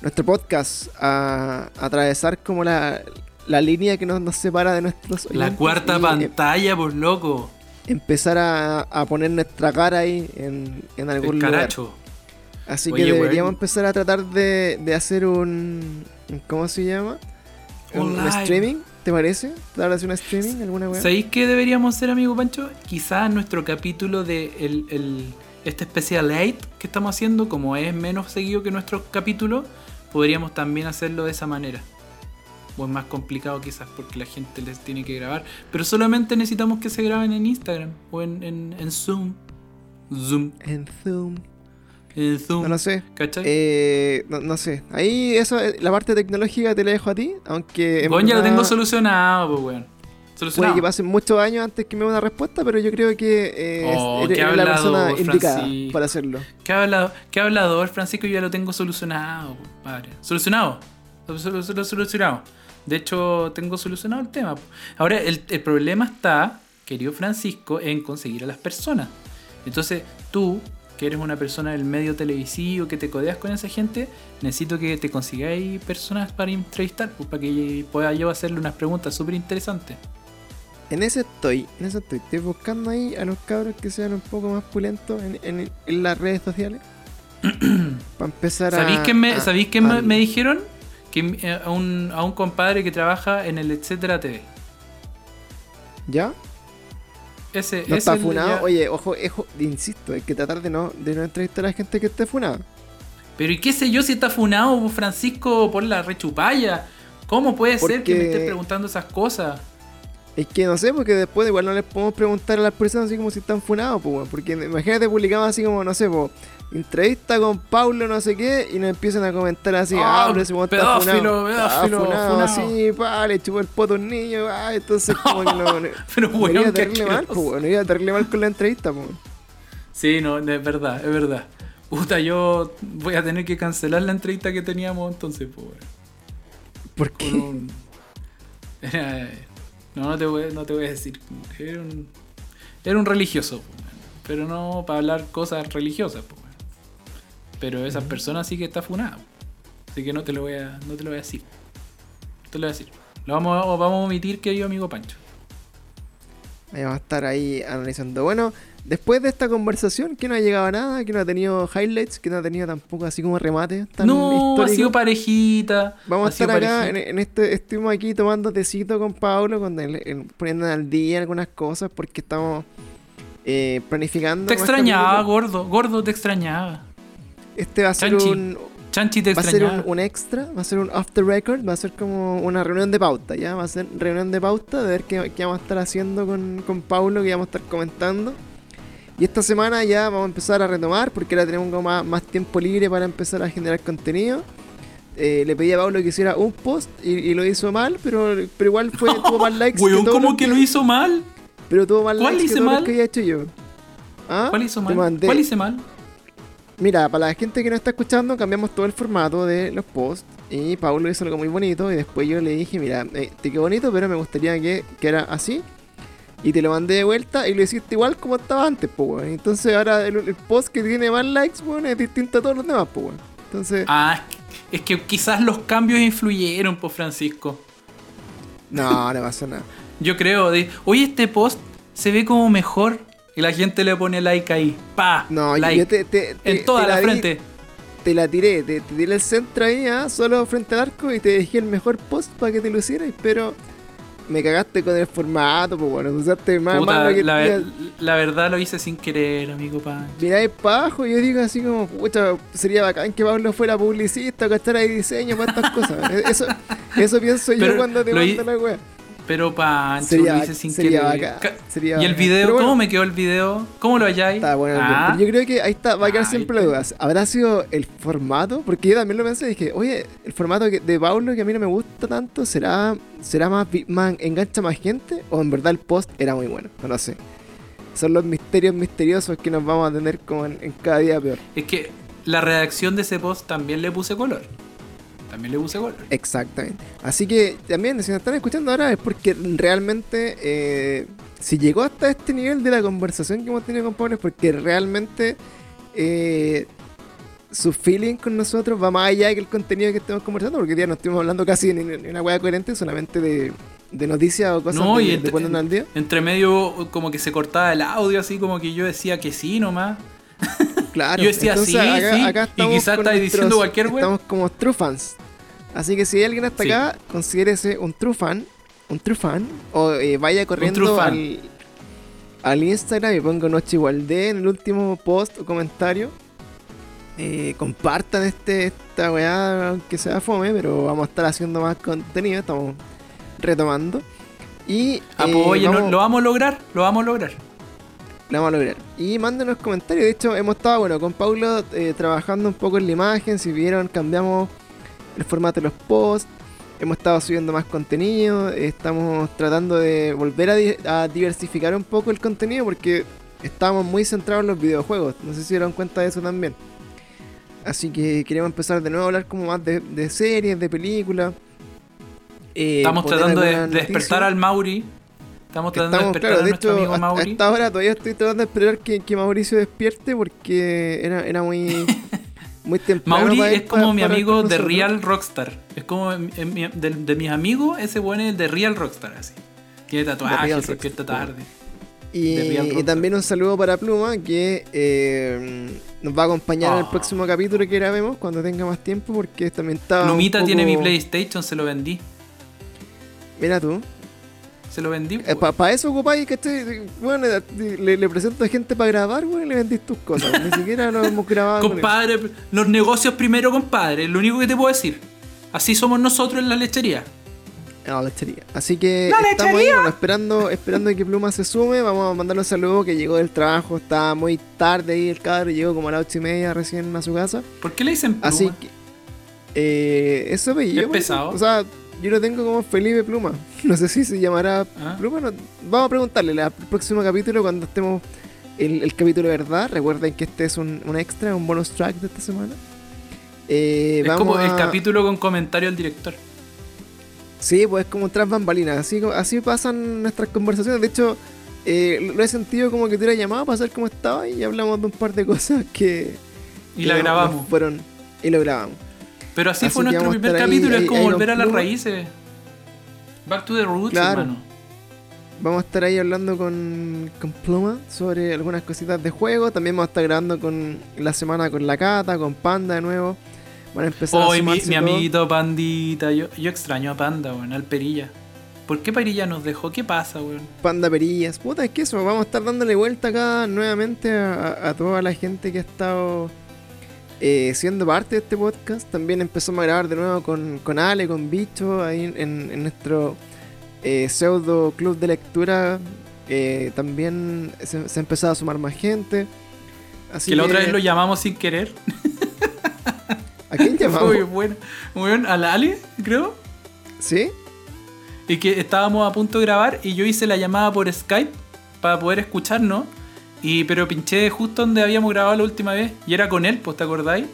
S1: nuestro podcast a, a atravesar como la, la línea que nos, nos separa de nuestros
S2: La cuarta
S1: y, eh,
S2: pantalla, por loco.
S1: empezar a, a poner nuestra cara ahí en, en algún
S2: El
S1: lugar.
S2: caracho.
S1: Así
S2: Oye,
S1: que deberíamos empezar a tratar de, de hacer un- ¿Cómo se llama? Un,
S2: Un
S1: streaming, ¿te parece? ¿Tratar de hacer un streaming? ¿Alguna weá?
S2: ¿Sabéis qué deberíamos hacer, amigo Pancho? Quizás nuestro capítulo de el, el- este especial 8 que estamos haciendo, como es menos seguido que nuestro capítulo, podríamos también hacerlo de esa manera. O es más complicado quizás porque la gente les tiene que grabar. Pero solamente necesitamos que se graben en Instagram o en, en- en Zoom. Zoom.
S1: En Zoom.
S2: En Zoom.
S1: No lo sé.
S2: ¿Cachai?
S1: Eh, no, no sé. Ahí, eso, eh, la parte tecnológica te la dejo a ti. Aunque. en
S2: Bueno, ya lo tengo solucionado, pues, weón.
S1: Puede
S2: Solucionado.
S1: que pasen muchos años antes que me dé una respuesta, pero yo creo que eh,
S2: Oh,
S1: eres,
S2: qué
S1: eres la persona indicada
S2: Francisco.
S1: para hacerlo.
S2: ¿Qué, habla, ¿Qué hablador, Francisco? Yo ya lo tengo solucionado, compadre. Solucionado. Lo- Solucionado. De hecho, tengo solucionado el tema. Ahora, el, el problema está, querido Francisco, en conseguir a las personas. Entonces, tú, que eres una persona del medio televisivo, que te codeas con esa gente, necesito que te consigáis personas para entrevistar, pues, para que pueda yo hacerle unas preguntas súper interesantes.
S1: En ese estoy, en ese estoy. Estoy buscando ahí a los cabros que sean un poco más pulentos en, en- en las redes sociales. para empezar a.
S2: ¿Sabéis qué me,
S1: a-
S2: ¿sabéis qué
S1: a-
S2: me, me dijeron? Que eh, a, un, a un compadre que trabaja en el Etcétera TV.
S1: ¿Ya?
S2: Ese,
S1: No
S2: ese
S1: está funado.
S2: ya-
S1: Oye, ojo, ojo, insisto, hay que tratar de no, de no entrevistar a la gente que esté funada.
S2: Pero ¿y qué sé yo si está funado Francisco por la rechupalla? ¿Cómo puede ser que me estés preguntando esas cosas?
S1: Es que no sé, porque después igual no les podemos preguntar a las personas así como si están funados, pues. Porque imagínate publicamos así como, no sé, pues, entrevista con Paulo no sé qué, y nos empiezan a comentar así,
S2: Ah,
S1: ah, pero ese weón está
S2: pedófilo,
S1: funado.
S2: pedófilo,
S1: Ah, funado, así, pa, le chupó el poto a un niño, ah, entonces como que no, no,
S2: Pero
S1: no
S2: bueno,
S1: iba a tenerle mal, pues, no iba a mal con la entrevista, pues.
S2: Sí, no, es verdad, es verdad. Puta, yo voy a tener que cancelar la entrevista que teníamos entonces, pues, weón.
S1: ¿Por qué?
S2: un- No, no te, voy, no te voy a decir. Era un, era un religioso, po, pero no para hablar cosas religiosas. po. Pero esa persona sí que está funada. Así que no te lo voy a, no te lo voy a decir. No te lo voy a decir. Lo vamos, a- vamos a omitir, querido amigo Pancho.
S1: Ahí vamos a estar ahí analizando. Bueno, después de esta conversación, que no ha llegado a nada, que no ha tenido highlights, que no ha tenido tampoco así como remate. Tan
S2: no, ha sido parejita.
S1: Vamos a estar acá, en, este, estuvimos aquí tomando tecito con Pablo, con el- el- poniendo al día algunas cosas, porque estamos eh, planificando.
S2: Te extrañaba, gordo. Gordo, te extrañaba.
S1: Este va a ser
S2: Chanchi,
S1: un,
S2: Chanchi te
S1: va a ser un, un extra, va a ser un off the record, va a ser como una reunión de pauta, ¿ya? Va a ser reunión de pauta de ver qué, qué vamos a estar haciendo con, con Paulo, qué vamos a estar comentando. Y esta semana ya vamos a empezar a retomar porque ahora tenemos como más, más tiempo libre para empezar a generar contenido. Eh, le pedí a Pablo que hiciera un post y, y lo hizo mal, pero, pero igual fue, tuvo más likes.
S2: Weón,
S1: todos
S2: ¿cómo
S1: los
S2: que lo hizo mal?
S1: Pero tuvo más
S2: ¿Cuál
S1: likes
S2: hice
S1: que todos los
S2: mal?
S1: que había hecho yo. ¿Ah?
S2: ¿Cuál hizo mal? ¿Cuál hice mal?
S1: Mira, para la gente que no está escuchando, cambiamos todo el formato de los posts. Y Pablo hizo algo muy bonito. Y después yo le dije, mira, eh, te quedó bonito, pero me gustaría que, que era así. Y te lo mandé de vuelta y lo hiciste igual como estaba antes, pues. Entonces ahora el, el post que tiene más likes, weón, es distinto a todos los demás, pues. Entonces,
S2: Ah, es que quizás los cambios influyeron, por Francisco.
S1: no, no pasa nada.
S2: Yo creo, de, oye, este post se ve como mejor. Y la gente le pone like ahí. Pa,
S1: No,
S2: like.
S1: yo te, te- te-
S2: en toda
S1: te
S2: la, frente.
S1: te la tiré, te, tiré el centro ahí, ah, solo frente al arco y te dejé el mejor post para que te lo hicieras, pero me cagaste con el formato, pues bueno, usaste más,
S2: Puta,
S1: más lo que
S2: la,
S1: tenía-
S2: ver- la verdad lo hice sin querer, amigo Pan.
S1: miráis para abajo y yo digo así como, pucha, sería bacán que Pablo fuera publicista, cachara de diseño para estas cosas. Eso, eso pienso yo cuando te mando la wea.
S2: Pero Pancho,
S1: Sería-
S2: lo hice sin
S1: sería
S2: querer.
S1: bacán,
S2: Ca-
S1: sería
S2: ¿Y el video?
S1: Bueno.
S2: ¿Cómo me quedó el video? ¿Cómo lo halláis?
S1: Está bueno,
S2: Ah,
S1: pero yo creo que ahí está, va a quedar siempre la duda. ¿Habrá sido el formato? Porque yo también lo pensé y dije, oye, el formato de Paulo que a mí no me gusta tanto, ¿será, será más, más engancha más gente? ¿O en verdad el post era muy bueno? No lo sé. Son los misterios misteriosos que nos vamos a tener como en, en cada día peor.
S2: Es que la redacción de ese post también le puse color. También le puse color.
S1: Exactamente. Así que también, si nos están escuchando ahora, es porque realmente, eh, si llegó hasta este nivel de la conversación que hemos tenido con Pablo, es porque realmente eh, su feeling con nosotros va más allá que el contenido que estemos conversando, porque ya no estuvimos hablando casi en, en una hueá coherente, solamente de, de noticias o cosas
S2: No,
S1: de,
S2: y
S1: de
S2: entre-
S1: cuando al día.
S2: Entre medio, como que se cortaba el audio, así como que yo decía que sí nomás.
S1: Claro.
S2: Yo decía, sí, sí, y quizás estáis diciendo cualquier wea.
S1: Estamos como true fans. Así que si hay alguien hasta
S2: Sí.
S1: acá, considérese un true fan. Un true fan. O eh, vaya corriendo al, al Instagram y ponga Noche Igual de en el último post o comentario. Eh, compartan este esta weá, aunque sea fome, pero vamos a estar haciendo más contenido. Estamos retomando. Y eh,
S2: Apóyenos,
S1: vamos-
S2: lo vamos a lograr, lo vamos a lograr.
S1: Lo vamos a lograr. Y mándenos comentarios. De hecho, hemos estado, bueno, con Paulo eh, trabajando un poco en la imagen. Si vieron, cambiamos el formato de los posts. Hemos estado subiendo más contenido. Estamos tratando de volver a, di- a diversificar un poco el contenido porque estábamos muy centrados en los videojuegos. No sé si dieron cuenta de eso también. Así que queremos empezar de nuevo a hablar como más de, de series, de películas. Eh,
S2: Estamos tratando de, de despertar al Mauri. Estamos tratando
S1: Estamos,
S2: de despertar
S1: claro,
S2: a
S1: de
S2: nuestro
S1: hecho,
S2: amigo
S1: hasta- a
S2: Mauri.
S1: esta hora todavía estoy tratando de esperar que, que Mauricio despierte porque era, era muy, muy temprano.
S2: Mauri es como
S1: para-
S2: mi amigo de. Real Rockstar. Es como mi- de, de mis amigos, ese bueno es de Real Rockstar, así. Tiene tatuajes, despierta tarde.
S1: Y, y también un saludo para Pluma que eh, nos va a acompañar en el
S2: Ah.
S1: próximo capítulo que grabemos cuando tenga más tiempo porque también está. un
S2: Lumita
S1: poco-
S2: tiene mi PlayStation, se lo vendí.
S1: Mira tú.
S2: Se lo vendí.
S1: Eh, para eso ocupáis, ¿cachai? Bueno, le, le presento a gente para grabar, güey, y le vendís tus cosas. Ni siquiera lo hemos grabado. con.
S2: Compadre, los negocios primero, compadre. Lo único que te puedo decir. Así somos nosotros en la lechería.
S1: No, lechería. Así que
S2: ¡La
S1: estamos ahí,
S2: lechería!
S1: bueno, esperando, esperando que Pluma se sume. Vamos a mandarle un saludo que llegó del trabajo. Está muy tarde ahí el cabro. Llegó como a las ocho y media recién a su casa.
S2: ¿Por qué le dicen pluma?
S1: Así que. Eh, eso.
S2: Es
S1: pues,
S2: pesado.
S1: O sea, yo lo tengo como Felipe Pluma. No sé si se llamará
S2: Ah.
S1: Pluma. no- Vamos a preguntarle el próximo capítulo cuando estemos. El, el capítulo de verdad. Recuerden que este es un, un extra, un bonus track de esta semana. Eh,
S2: Es
S1: vamos
S2: como el capítulo con comentario al director.
S1: Sí, pues es como tras bambalinas. Así, así pasan nuestras conversaciones. De hecho, eh, lo- lo he sentido como que te hubiera llamado para saber cómo estaba y hablamos de un par de cosas que.
S2: Y
S1: que
S2: la
S1: no-
S2: grabamos.
S1: no Fueron, y lo grabamos.
S2: Pero así,
S1: Así
S2: fue nuestro primer capítulo.
S1: ahí-
S2: es como
S1: ahí
S2: volver a las raíces. Back to the roots,
S1: Claro.
S2: hermano.
S1: vamos a estar ahí hablando con, con Pluma sobre algunas cositas de juego. También vamos a estar grabando con la semana con la Cata, con Panda de nuevo. Van a empezar a
S2: Hoy mi,
S1: sumarse
S2: mi
S1: todos.
S2: amiguito Pandita, yo, yo extraño a Panda, weón, al Perilla. ¿Por qué Perilla nos dejó? ¿Qué pasa, weón?
S1: Panda Perillas. Puta, es que eso, vamos a estar dándole vuelta acá nuevamente a, a toda la gente que ha estado eh, siendo parte de este podcast. También empezamos a grabar de nuevo con, con Ale, con Bicho, ahí en, en nuestro eh, pseudo club de lectura. Eh, también se, se ha empezado a sumar más gente. Así
S2: que la otra vez lo llamamos sin querer.
S1: ¿A quién llamamos?
S2: Muy bueno. Weón, a la Ali, creo.
S1: ¿Sí?
S2: Y que estábamos a punto de grabar y yo hice la llamada por Skype para poder escucharnos. Y, pero pinché justo donde habíamos grabado la última vez. Y era con él, pues, ¿te acordáis?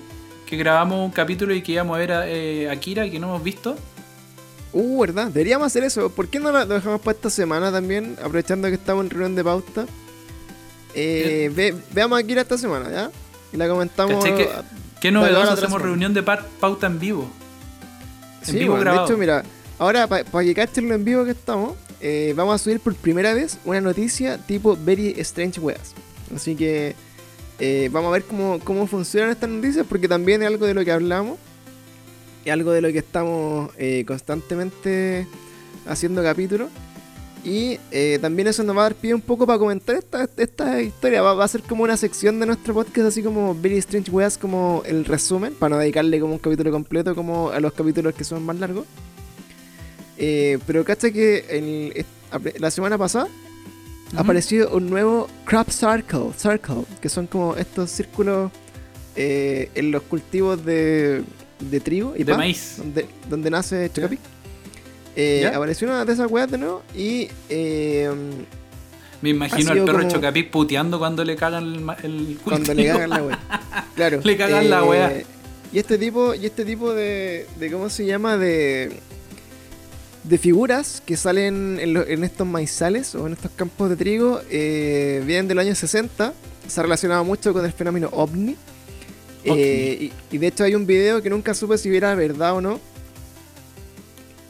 S2: Que grabamos un capítulo y que íbamos a ver a eh, Akira, que no hemos visto.
S1: Uh, ¿verdad? Deberíamos hacer eso. ¿Por qué no lo dejamos para esta semana también? Aprovechando que estamos en reunión de pauta. Eh, ve- veamos aquí esta semana, ¿ya? Y la comentamos.
S2: Que- Qué novedoso, hacemos reunión de pa- pauta en vivo. En
S1: Sí,
S2: vivo
S1: bueno, de
S2: grabado.
S1: hecho, mira, ahora para que cachen lo en vivo que estamos, eh, vamos a subir por primera vez una noticia tipo Very Strange Weas. Así que eh, vamos a ver cómo, cómo funcionan estas noticias, porque también es algo de lo que hablamos, es algo de lo que estamos eh, constantemente haciendo capítulos. Y eh, también eso nos va a dar pie un poco para comentar esta, esta historia. Va, va a ser como una sección de nuestro podcast, así como Very Strange Weas, como el resumen, para no dedicarle como un capítulo completo como a los capítulos que son más largos. Eh, pero cacha que el- la semana pasada
S2: Ujú.
S1: apareció un nuevo crop circle, circle, que son como estos círculos eh, en los cultivos de, de trigo y
S2: De
S1: pan,
S2: maíz.
S1: donde, donde nace Chocapic. Eh, apareció una de esas weas de nuevo y eh,
S2: Me imagino al perro
S1: como-
S2: Chocapic puteando cuando le cagan el, el
S1: cuando le
S2: cultivo.
S1: cagan la wea. Claro.
S2: Le cagan la wea.
S1: Y este tipo, y este tipo de, de ¿cómo se llama? De de figuras que salen en, lo- en estos maizales o en estos campos de trigo eh, vienen de los años 60. Se ha relacionado mucho con el fenómeno ovni. Eh, y, y de hecho hay un video que nunca supe si era verdad o no.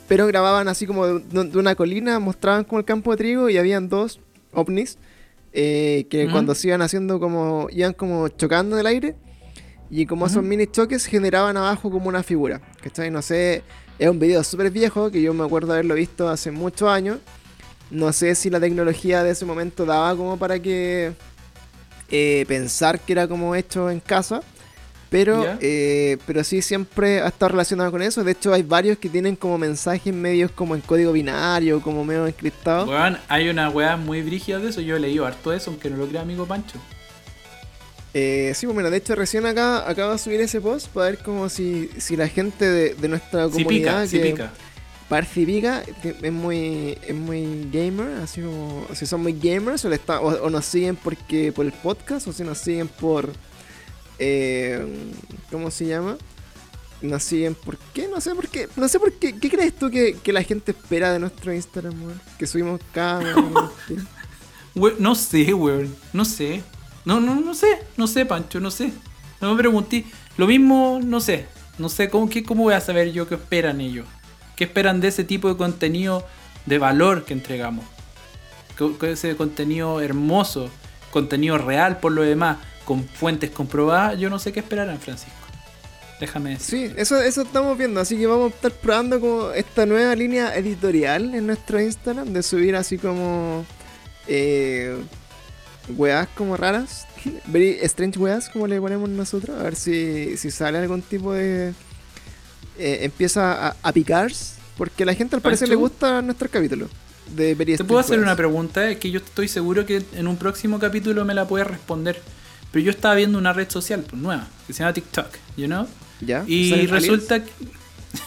S1: Pero grababan así como de, de una colina, mostraban como el campo de trigo y habían dos ovnis eh, que cuando se iban haciendo como, iban como chocando en el aire. Y como esos mini choques generaban abajo como una figura. ¿Cachai? No sé, es un video súper viejo que yo me acuerdo haberlo visto hace muchos años. No sé si la tecnología de ese momento daba como para que eh, pensar que era como hecho en casa. Pero, eh, pero sí siempre ha estado relacionado con eso. De hecho, hay varios que tienen como mensajes medios como en código binario, como medio encriptado.
S2: Weón, hay unas weas muy brígidas de eso. Yo he leído harto de eso, aunque no lo crea amigo Pancho.
S1: Eh, sí, pues mira, de hecho recién acá acabo de subir ese post para ver como si, si la gente de, de nuestra comunidad
S2: pica, si
S1: que
S2: pica.
S1: participica que es muy es muy gamer, así como si son muy gamers o, le está, o, o nos siguen porque por el podcast o si nos siguen por eh, ¿cómo se llama? Nos siguen por qué, no sé por qué, no sé por qué, ¿qué crees tú que, que la gente espera de nuestro Instagram, weón? Que subimos cada
S2: no sé, weón. No sé. No, no, no sé. No sé, Pancho, no sé. No me pregunté. Lo mismo, no sé. No sé cómo, qué, cómo voy a saber yo qué esperan ellos. ¿Qué esperan de ese tipo de contenido de valor que entregamos? Ese contenido hermoso, contenido real por lo demás, con fuentes comprobadas. Yo no sé qué esperarán, Francisco. Déjame decir.
S1: Sí, eso, eso estamos viendo, así que vamos a estar probando como esta nueva línea editorial en nuestro Instagram de subir así como eh, weas como raras, very strange weas como le ponemos nosotros, a ver si, si sale algún tipo de... eh, empieza a, a picar, porque a la gente al parecer le gusta nuestro capítulo de very
S2: Te puedo hacer una
S1: weas.
S2: pregunta, es que yo estoy seguro que en un próximo capítulo me la puedes responder. Pero yo estaba viendo una red social pues, nueva, que se llama TikTok, you know?
S1: ¿Ya?
S2: Y
S1: ¿Salen
S2: resulta que...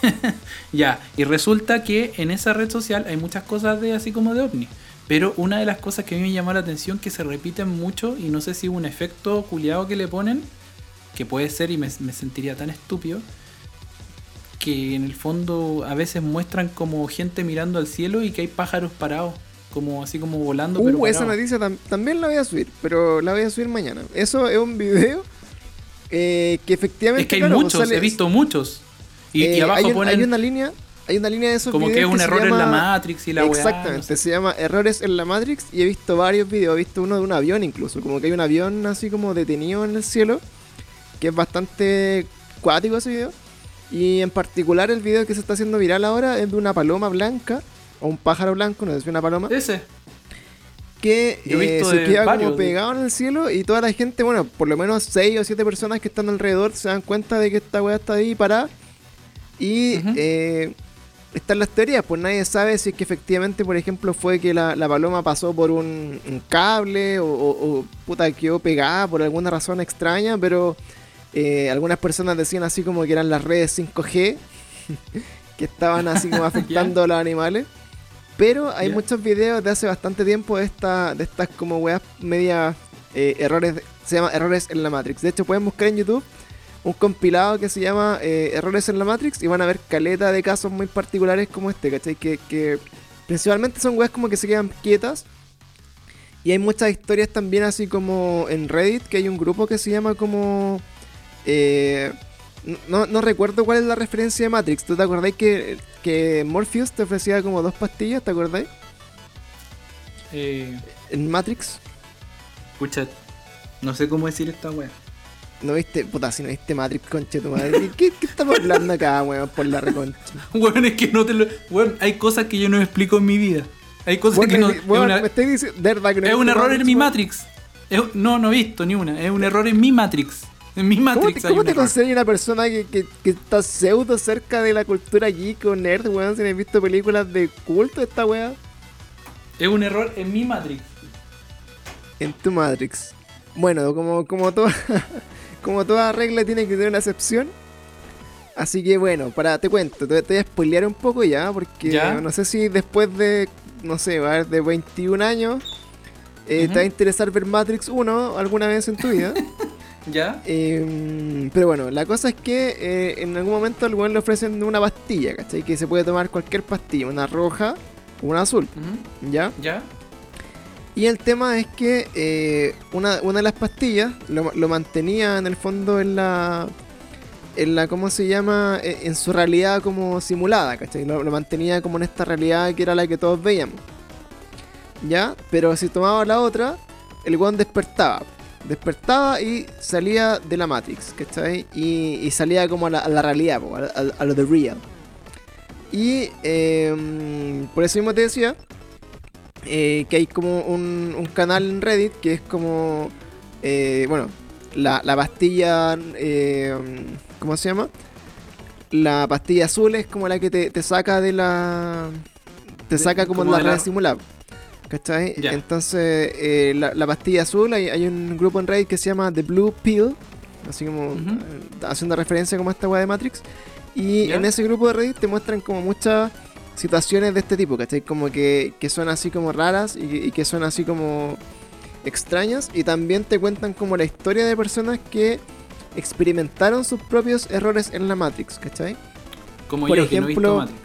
S2: ya, y resulta que en esa red social hay muchas cosas de así como de ovni. Pero una de las cosas que a mí me llamó la atención que se repiten mucho y no sé si un efecto culiado que le ponen, que puede ser y me, me sentiría tan estúpido, que en el fondo a veces muestran como gente mirando al cielo y que hay pájaros parados, como así como volando. pero
S1: Uh, esa
S2: parados.
S1: noticia tam- también la voy a subir, pero la voy a subir mañana. Eso es un video eh, que efectivamente...
S2: Es que hay
S1: claro,
S2: muchos, he visto muchos. Y, y
S1: Eh,
S2: abajo
S1: hay,
S2: ponen...
S1: hay una línea hay una línea de esos
S2: Como que es un error en la Matrix y la weá.
S1: Exactamente,
S2: no sé.
S1: se llama Errores en la Matrix y he visto varios videos, he visto uno de un avión incluso, como que hay un avión así como detenido en el cielo, que es bastante cuático ese video. Y en particular el video que se está haciendo viral ahora es de una paloma blanca, o un pájaro blanco, no sé si una paloma,
S2: Ese.
S1: que eh, se queda
S2: varios
S1: como pegado en el cielo y toda la gente, bueno, por lo menos 6 o 7 personas que están alrededor se dan cuenta de que esta weá está ahí parada. Y eh, están las teorías, pues nadie sabe si es que efectivamente, por ejemplo, fue que la, la paloma pasó por un, un cable o, o- o, puta quedó pegada por alguna razón extraña, pero eh, algunas personas decían así como que eran las redes 5G que estaban así como afectando a los animales. Pero hay muchos videos de hace bastante tiempo de, esta, de estas como weas media eh, errores, se llama errores en la Matrix. De hecho pueden buscar en YouTube un compilado que se llama eh, Errores en la Matrix y van a ver caleta de casos muy particulares como este, ¿cachai? Que, que principalmente son weas como que se quedan quietas. Y hay muchas historias también así como en Reddit, que hay un grupo que se llama como... eh, no, no recuerdo cuál es la referencia de Matrix. ¿Tú te acordáis que, que Morpheus te ofrecía como dos pastillas? ¿Te acordáis?
S2: Eh,
S1: En Matrix.
S2: pucha, no sé cómo decir esta weá.
S1: ¿No viste? Puta, si no viste Matrix, concha de tu madre. ¿Qué, qué estamos hablando acá, weón? Por la reconcha.
S2: Weón, es que no te lo. Weón, hay cosas que yo no me explico en mi vida. Hay cosas
S1: Weón,
S2: que no.
S1: me-
S2: es
S1: weón,
S2: una-
S1: me estoy diciendo. de verdad que no
S2: Es un error en mi
S1: weón.
S2: Matrix. Es- no, no he visto ni una. Es un error en mi Matrix. En mi
S1: ¿Cómo
S2: Matrix
S1: cómo
S2: un
S1: te consideras una persona que, que, que está pseudo cerca de la cultura geek o nerd, weón? Si no has visto películas de culto esta weá.
S2: Es un error en mi Matrix.
S1: En tu Matrix. Bueno, como, como, toda, como toda regla tiene que tener una excepción. Así que bueno, para te cuento, te, te voy a spoilear un poco ya, porque
S2: Ya.
S1: no sé si después de, no sé, va a de 21 años, eh, te va a interesar ver Matrix 1 alguna vez en tu vida.
S2: ¿Ya?
S1: Eh, pero bueno, la cosa es que eh, en algún momento al weón le ofrecen una pastilla, ¿cachai? Que se puede tomar cualquier pastilla, una roja o una azul. ¿ya?
S2: ¿Ya?
S1: Y el tema es que eh, una, una de las pastillas lo, mantenía en el fondo en la. En la, ¿cómo se llama? Eh, En su realidad como simulada, ¿cachai? Lo, lo mantenía como en esta realidad que era la que todos veíamos. ¿Ya? Pero si tomaba la otra, el weón despertaba. Despertaba y salía de la Matrix, ¿cachai? Y, y salía como a la, a la realidad, a, a- lo de real. Y eh, por eso mismo te decía eh, que hay como un, un canal en Reddit que es como, eh, bueno, la, la pastilla, eh, ¿cómo se llama? La pastilla azul es como la que te, te saca de la... Te saca como, en la
S2: de la-
S1: red simulada. ¿Cachai? Entonces, eh, la, la pastilla azul, hay, hay un grupo en Reddit que se llama The Blue Pill, así como
S2: Ujú.
S1: eh, haciendo referencia como a esta weá de Matrix. Y en ese grupo de Reddit te muestran como muchas situaciones de este tipo, ¿cachai? Como que, que son así como raras y, y que son así como extrañas. Y también te cuentan como la historia de personas que experimentaron sus propios errores en la Matrix, ¿cachai?
S2: Como
S1: Por
S2: yo que no he visto
S1: ejemplo,
S2: Matrix.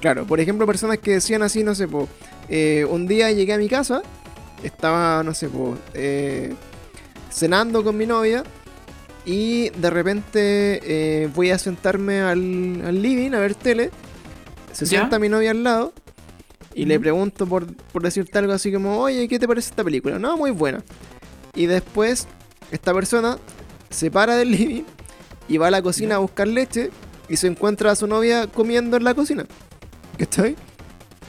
S1: Claro, por ejemplo, personas que decían así, no sé, po, eh, un día llegué a mi casa, estaba, no sé, po, eh, cenando con mi novia y de repente eh, voy a sentarme al, al living a ver tele, se
S2: ¿Ya?
S1: sienta mi novia al lado y le pregunto por, por decirte algo así como, oye, ¿qué te parece esta película? No, muy buena. Y después esta persona se para del living y va a la cocina a buscar leche y se encuentra a su novia comiendo en la cocina. ¿Cachai?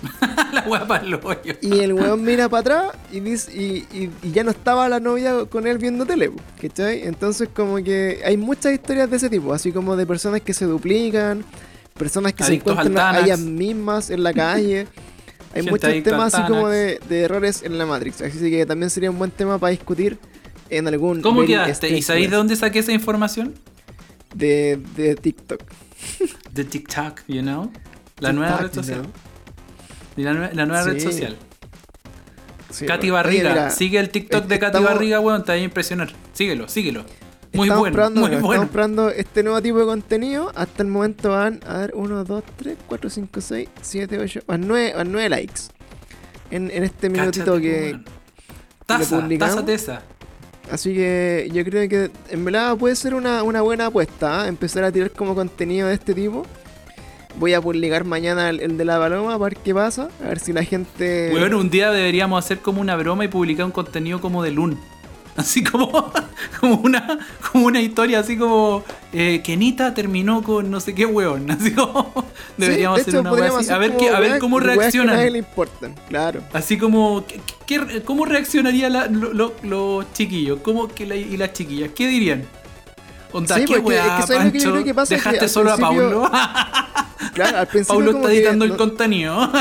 S2: la weá para el hoyo.
S1: Y el weón mira para atrás y, dice, y, y- y ya no estaba la novia con él viendo tele, ¿cachai? Entonces como que hay muchas historias de ese tipo, así como de personas que se duplican, personas que
S2: Adictos
S1: se encuentran a ellas mismas en la calle. Hay
S2: Gente
S1: muchos temas así como de, de errores en la Matrix, así que también sería un buen tema para discutir en algún
S2: ¿Cómo quedaste?
S1: Strange
S2: ¿Y sabéis de dónde saqué esa información?
S1: de, de TikTok.
S2: De TikTok, you know? La nueva red social.
S1: ¿no?
S2: Y La, la nueva red social.
S1: Sí,
S2: Katy.
S1: Oye,
S2: Barriga.
S1: mira,
S2: Sigue el TikTok de Katy
S1: estamos-
S2: Barriga, weón. Te va a impresionar. Síguelo, síguelo. Muy
S1: estamos
S2: bueno,
S1: probando,
S2: muy
S1: bueno,
S2: bueno.
S1: Estamos probando este nuevo tipo de contenido. Hasta el momento van a ver 1, 2, 3, 4, 5, 6, 7, 8, van 9, van 9 likes. En, en este minutito
S2: Cáchate,
S1: que.
S2: weón. Taza, taza.
S1: Así que yo creo que en verdad puede ser una, una buena apuesta. ¿ah? Empezar a tirar como contenido de este tipo. Voy a publicar mañana el, el de la paloma para ver qué pasa. A ver si la gente.
S2: Weón, un día deberíamos hacer como una broma y publicar un contenido como de Loon. Así como, como, una, como una historia, así como eh, Kenita terminó con no sé qué weón. Así como deberíamos
S1: de
S2: hacer
S1: hecho,
S2: una wea
S1: podríamos
S2: así. A
S1: hacer
S2: ver, qué, a ver cómo
S1: weas que a nadie
S2: reaccionan.
S1: le importan, claro.
S2: Así como, ¿qué- qué- ¿cómo reaccionarían la- lo- lo- los chiquillos? ¿Cómo que la- y las chiquillas? ¿Qué dirían? Onda,
S1: Sí,
S2: ¿qué
S1: porque es
S2: weá,
S1: que ¿sabes lo que yo
S2: Pancho?
S1: creo que pasa? Que
S2: ¿Dejaste
S1: al
S2: solo
S1: principio-
S2: a Paulo?
S1: Claro, al principio
S2: Paulo está
S1: que
S2: editando el
S1: no-
S2: contenido.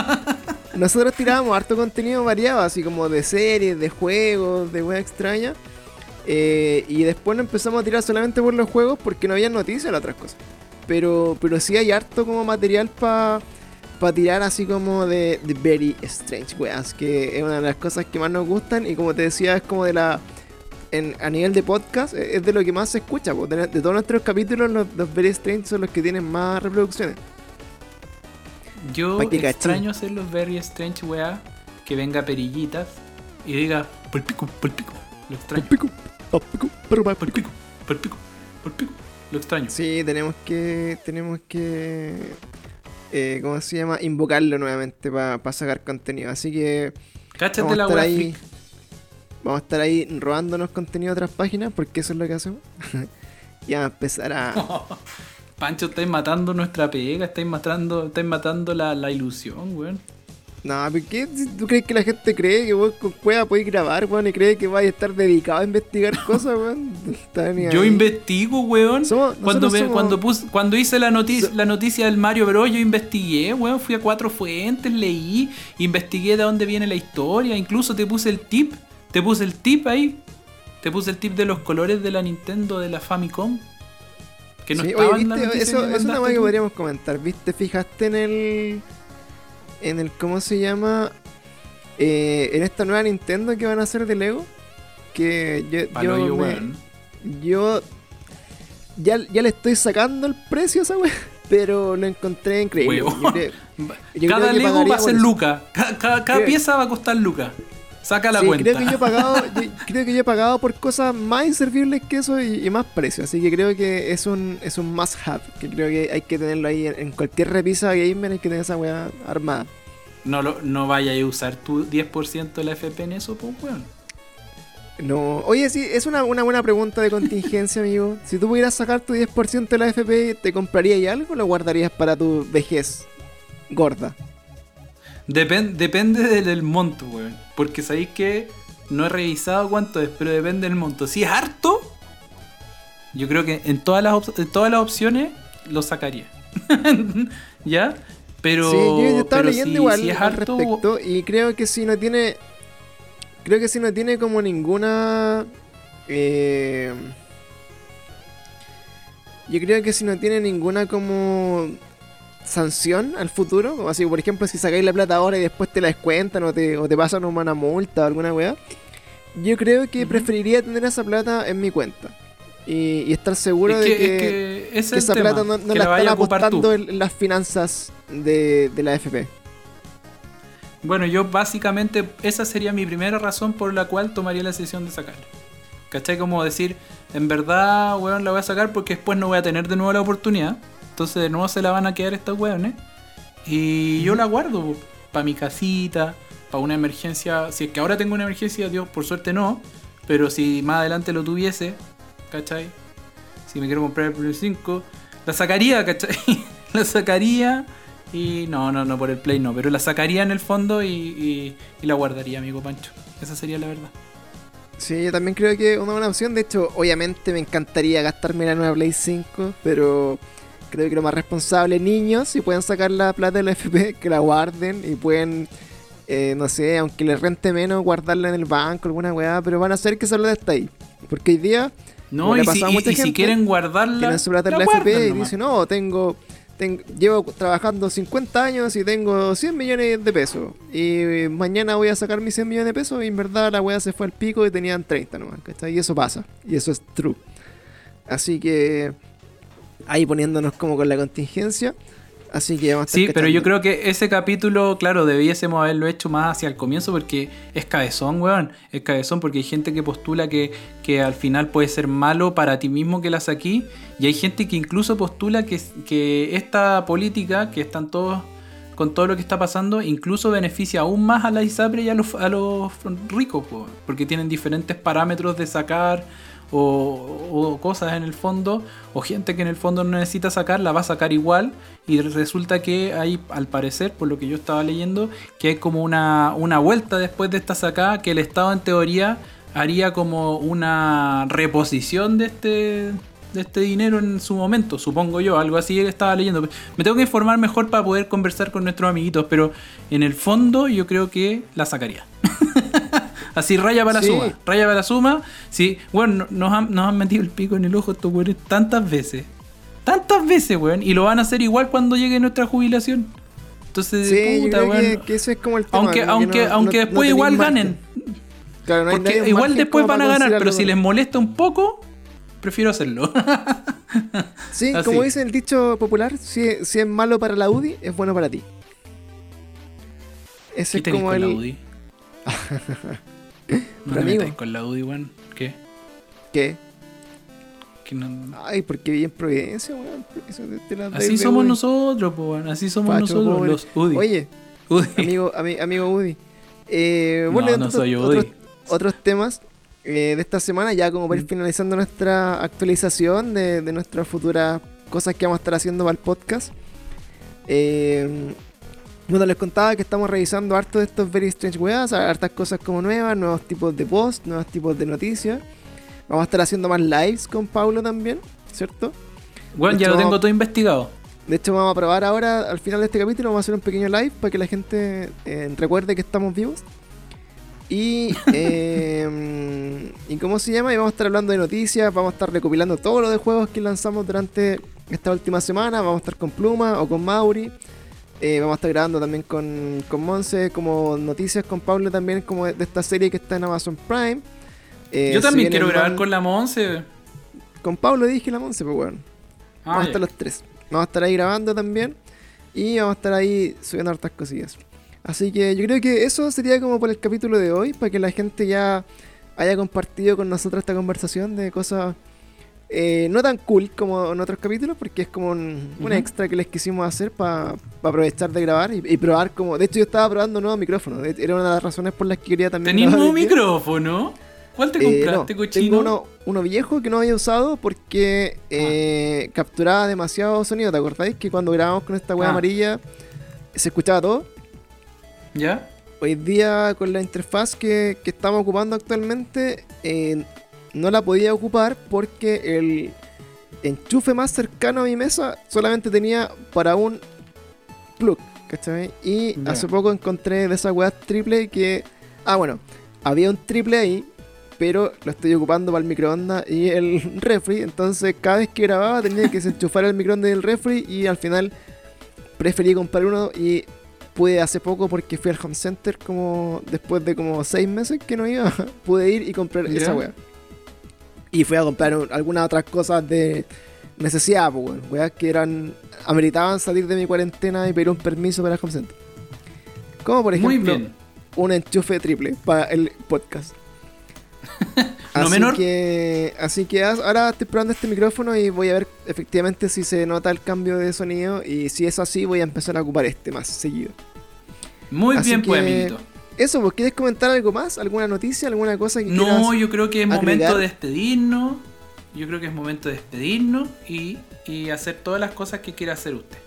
S1: Nosotros tirábamos harto contenido variado, así como de series, de juegos, de weas extrañas. Eh, y después lo empezamos a tirar solamente por los juegos porque no había noticias de otras cosas. Pero, pero sí hay harto como material para tirar así como de, de Very Strange Weas, que es una de las cosas que más nos gustan y como te decía es como de la... En, a nivel de podcast eh, es de lo que más se escucha, de, de todos nuestros capítulos los, los Very Strange son los que tienen más reproducciones.
S2: Yo
S1: Pa'
S2: extraño hacer los very strange weá. Que venga perillitas y diga, por pico, por pico. Lo extraño.
S1: Pico, pa, pico, pero pa,
S2: Por
S1: pico.
S2: por pico, por pico. Lo extraño.
S1: Sí, tenemos que. Tenemos que. Eh, ¿Cómo se llama? Invocarlo nuevamente para sacar contenido. Así que.
S2: Cáchate la weá
S1: ahí. Vamos a estar ahí robándonos contenido a otras páginas. Porque eso es lo que hacemos. y vamos a empezar a.
S2: Pancho, estáis matando nuestra pega, estáis matando, estáis matando la, la ilusión, weón.
S1: No, ¿por qué? ¿Tú crees que la gente cree que vos con cueva podés grabar, weón? Y cree que vais a estar dedicado a investigar cosas, weón.
S2: Yo investigo, weón.
S1: Somos-
S2: cuando, me-
S1: somos-
S2: cuando, pus- cuando hice la, noticia
S1: So-
S2: la noticia del Mario Bros, yo investigué, weón. Fui a cuatro fuentes, leí, investigué de dónde viene la historia. Incluso te puse el tip. Te puse el tip ahí. Te puse el tip de los colores de la Nintendo de la Famicom. Que no
S1: Sí, oye,
S2: en la
S1: ¿viste? Eso, es una cosa que podríamos comentar. ¿Viste? Fijaste en el. En el. ¿Cómo se llama? Eh, en esta nueva Nintendo que van a hacer de Lego. Que yo.
S2: Palo
S1: yo, me- ya, ya le estoy sacando el precio a esa wea. Pero lo encontré increíble.
S2: Huevo.
S1: Yo creo- yo
S2: Cada Lego va a ser. Luca. Ca- ca- Cada,
S1: Creo-
S2: pieza va a costar Luca. Saca la
S1: Sí,
S2: cuenta.
S1: creo que yo he pagado, yo- creo que yo he pagado por cosas más inservibles que eso y, y más precio. Así que creo que es un, es un must have. Que creo que hay que tenerlo ahí en, en cualquier repisa gamer, hay que tener esa weá armada.
S2: No, lo- no vayas a usar tu 10% de la FP en eso, pues, weón.
S1: No, oye, sí, es una, una buena pregunta de contingencia, amigo. Si tú pudieras sacar tu 10% de la FP, ¿te comprarías algo o lo guardarías para tu vejez gorda?
S2: Depen- depende del, del monto, weón. Porque sabéis que no he revisado cuánto es, pero depende del monto. Si es harto, yo creo que en todas las, op- en todas las opciones lo sacaría. ¿Ya? Pero,
S1: sí, yo, yo estaba
S2: pero
S1: leyendo
S2: si,
S1: igual
S2: si es
S1: al
S2: harto,
S1: respecto y creo que si no tiene creo que si no tiene como ninguna eh, yo creo que si no tiene ninguna como sanción al futuro, así por ejemplo si sacáis la plata ahora y después te la descuentan o te, o te pasan una multa o alguna weá, yo creo que preferiría tener esa plata en mi cuenta y, y estar seguro
S2: es que,
S1: de que,
S2: es que ese es
S1: que
S2: el
S1: esa
S2: tema,
S1: plata no, la
S2: vaya
S1: están apostando en, en las finanzas de, de la FP.
S2: Bueno, yo básicamente esa sería mi primera razón por la cual tomaría la decisión de sacarla. ¿Cachai? Como decir, en verdad, weón, la voy a sacar porque después no voy a tener de nuevo la oportunidad. Entonces de nuevo se la van a quedar estos weones. Y yo la guardo para mi casita, para una emergencia. Si es que ahora tengo una emergencia, Dios, por suerte no. Pero si más adelante lo tuviese, ¿cachai? Si me quiero comprar el Play 5, la sacaría, ¿cachai? la sacaría y no, no, no por el Play no, pero la sacaría en el fondo y, y- y la guardaría, amigo Pancho. Esa sería la verdad.
S1: Sí, yo también creo que es una buena opción. De hecho, obviamente me encantaría gastarme la nueva Play 5, pero creo que lo más responsable, niños, si pueden sacar la plata de la FP, que la guarden y pueden, eh, no sé, aunque les rente menos, guardarla en el banco, alguna weá, pero van a hacer que esa plata esté ahí. Porque hoy día
S2: No, y, si,
S1: pasa a
S2: y-
S1: mucha
S2: y si
S1: gente,
S2: quieren guardarla,
S1: tienen su plata en
S2: la
S1: la FP y dicen, no, tengo, ten- llevo trabajando 50 años y tengo 100 millones de pesos. Y mañana voy a sacar mis 100 millones de pesos y en verdad la weá se fue al pico y tenían 30 nomás, ¿cachai? Y eso pasa, y eso es true. Así que ahí poniéndonos como con la contingencia, Así que vamos a
S2: Sí, pero yo creo que ese capítulo, claro, debiésemos haberlo hecho más hacia el comienzo porque es cabezón, weón. Es cabezón porque hay gente que postula que, que al final puede ser malo para ti mismo que la saquí. Y hay gente que incluso postula que, que esta política, que están todos con todo lo que está pasando, incluso beneficia aún más a la ISAPRE y a los, a los ricos, po, porque tienen diferentes parámetros de sacar o, cosas en el fondo, o gente que en el fondo no necesita sacar, la va a sacar igual, y resulta que hay, al parecer, por lo que yo estaba leyendo, que hay como una, una vuelta después de esta sacada, que el Estado en teoría haría como una reposición de este de este dinero en su momento, supongo yo, algo así estaba leyendo. Me tengo que informar mejor para poder conversar con nuestros amiguitos, pero en el fondo yo creo que la sacaría. así raya para la suma, raya para la suma. Sí, bueno, nos han, nos han metido el pico en el ojo estos weones tantas veces. Tantas veces, weón. Y lo van a hacer igual cuando llegue nuestra jubilación. Entonces,
S1: Sí, yo
S2: puta,
S1: creo que,
S2: weón.
S1: que eso es como el tema.
S2: Aunque, aunque,
S1: no-
S2: aunque
S1: no-
S2: después igual
S1: margen.
S2: ganen.
S1: Claro, no hay-
S2: Porque igual después van a ganar, pero si les molesta un poco, prefiero hacerlo.
S1: Sí,
S2: Así.
S1: como dice el dicho popular, si, si es malo para la UDI, es bueno para ti. Ese
S2: ¿Qué
S1: es como
S2: con
S1: el.
S2: la UDI? no te
S1: amigo.
S2: metáis con la UDI, weón. ¿Qué?
S1: ¿Qué?
S2: Que no-
S1: Ay, porque vi en Providencia, weón.
S2: Así somos
S1: UDI.
S2: nosotros, po, weón. Así somos nosotros,
S1: pobre.
S2: los UDI.
S1: Oye,
S2: UDI.
S1: amigo, ami- amigo Udi. Eh,
S2: No,
S1: bueno,
S2: no soy UDI.
S1: otros temas eh, de esta semana, ya como para ir
S2: Mm.
S1: finalizando nuestra actualización de, de nuestras futuras cosas que vamos a estar haciendo para el podcast. Eh, bueno, les contaba que estamos revisando harto de estos Very Strange Weas, hartas cosas como nuevas, nuevos tipos de posts, nuevos tipos de noticias. Vamos a estar haciendo más lives con Paulo también, ¿cierto? De
S2: ya lo tengo todo investigado.
S1: De hecho, vamos a probar ahora, al final de este capítulo, vamos a hacer un pequeño live para que la gente eh, recuerde que estamos vivos. Y, eh, ¿y cómo se llama? Y vamos a estar hablando de noticias, vamos a estar recopilando todo lo de juegos que lanzamos durante esta última semana. Vamos a estar con Pluma o con Mauri. Eh, vamos a estar grabando también con, con Monse, como noticias con Pablo también, como de, esta serie que está en Amazon Prime. Eh,
S2: Yo también quiero grabar con la Monse.
S1: Con Pablo dije la Monse, pues bueno.
S2: Ah,
S1: Vamos a estar los tres. Vamos a estar ahí grabando también. Y vamos a estar ahí subiendo hartas cosillas. Así que yo creo que eso sería como por el capítulo de hoy. Para que la gente ya haya compartido con nosotros esta conversación de cosas eh, no tan cool como en otros capítulos. Porque es como un, un extra que les quisimos hacer para aprovechar de grabar y, y probar como... De hecho yo estaba probando un nuevo micrófono. De- Era una de las razones por las que quería también...
S2: ¿Tenís
S1: grabar
S2: nuevo micrófono? ¿Cuál te
S1: Eh, no,
S2: compraste, cochino?
S1: tengo uno, uno viejo que no había usado porque eh, capturaba demasiado sonido. ¿Te acordáis que cuando grabamos con esta wea
S2: Ah.
S1: amarilla se escuchaba todo?
S2: ¿Ya?
S1: Hoy día con la interfaz que, que estamos ocupando actualmente eh, no la podía ocupar porque el enchufe más cercano a mi mesa solamente tenía para un plug. ¿Cachai? Y
S2: Ya.
S1: hace poco encontré de esa weá triple que... Ah, bueno, había un triple ahí, pero lo estoy ocupando para el microondas y el refri. Entonces cada vez que grababa tenía que desenchufar el microondas y el refri y al final preferí comprar uno y pude hace poco porque fui al home center como después de como seis meses que no iba, pude ir y comprar esa weá. Y fui a comprar un- algunas otras cosas de necesidad, pues weón, weas que eran, ameritaban salir de mi cuarentena y pedir un permiso para el home center. Como por ejemplo
S2: Muy bien.
S1: un enchufe triple para el podcast.
S2: No
S1: así
S2: menor.
S1: Que, así que ahora estoy probando este micrófono y voy a ver efectivamente si se nota el cambio de sonido y si es así voy a empezar a ocupar este más seguido.
S2: Muy
S1: así
S2: bien, pues,
S1: que-
S2: amiguito.
S1: Eso, ¿vos quieres comentar algo más? ¿Alguna noticia? ¿Alguna cosa que
S2: No, yo creo que es
S1: agregar?
S2: momento de despedirnos. Yo creo que es momento de despedirnos y, y hacer todas las cosas que quiera hacer usted.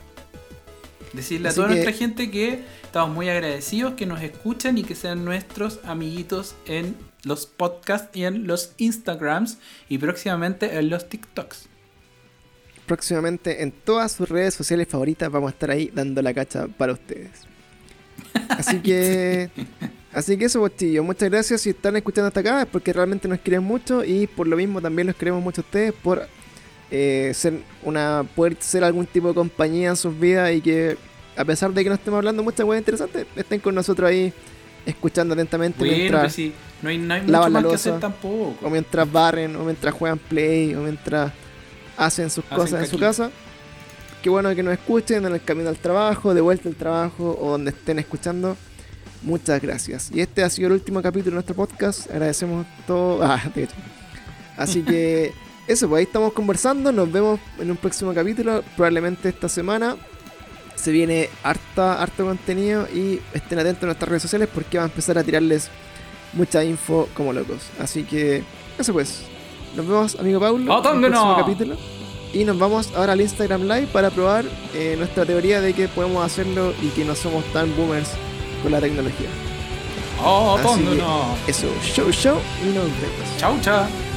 S2: Decirle
S1: Así
S2: a toda
S1: que-
S2: nuestra gente que estamos muy agradecidos que nos escuchan y que sean nuestros amiguitos en los podcasts y en los Instagrams y próximamente en los TikToks.
S1: Próximamente en todas sus redes sociales favoritas vamos a estar ahí dando la cacha para ustedes. Así que... Así que eso, Bochillo. Muchas gracias si están escuchando hasta acá, es porque realmente nos quieren mucho y por lo mismo también los queremos mucho a ustedes por eh, ser una poder ser algún tipo de compañía en sus vidas y que a pesar de que no estemos hablando muchas cosas interesantes, estén con nosotros ahí escuchando atentamente
S2: Bueno,
S1: mientras,
S2: pues sí, no hay, no hay mucho
S1: lavan la
S2: más que hacer tampoco.
S1: o mientras barren, o mientras juegan play, o mientras hacen sus
S2: Hacen
S1: cosas en su casa. Qué bueno que nos escuchen en el camino al trabajo, de vuelta al trabajo o donde estén escuchando. Muchas gracias. Y este ha sido el último capítulo de nuestro podcast. Agradecemos todo. Ah, de hecho. Así que eso, pues ahí estamos conversando. Nos vemos en un próximo capítulo. Probablemente esta semana. Se viene harta, harto contenido y estén atentos a nuestras redes sociales porque vamos a empezar a tirarles mucha info como locos. Así que eso pues. Nos vemos, amigo Paulo, en el próximo capítulo. Y nos vamos ahora al Instagram Live para probar eh, nuestra teoría de que podemos hacerlo y que no somos tan boomers con la tecnología.
S2: Oh,
S1: Así que eso, show, show y nos vemos.
S2: Chau, chao.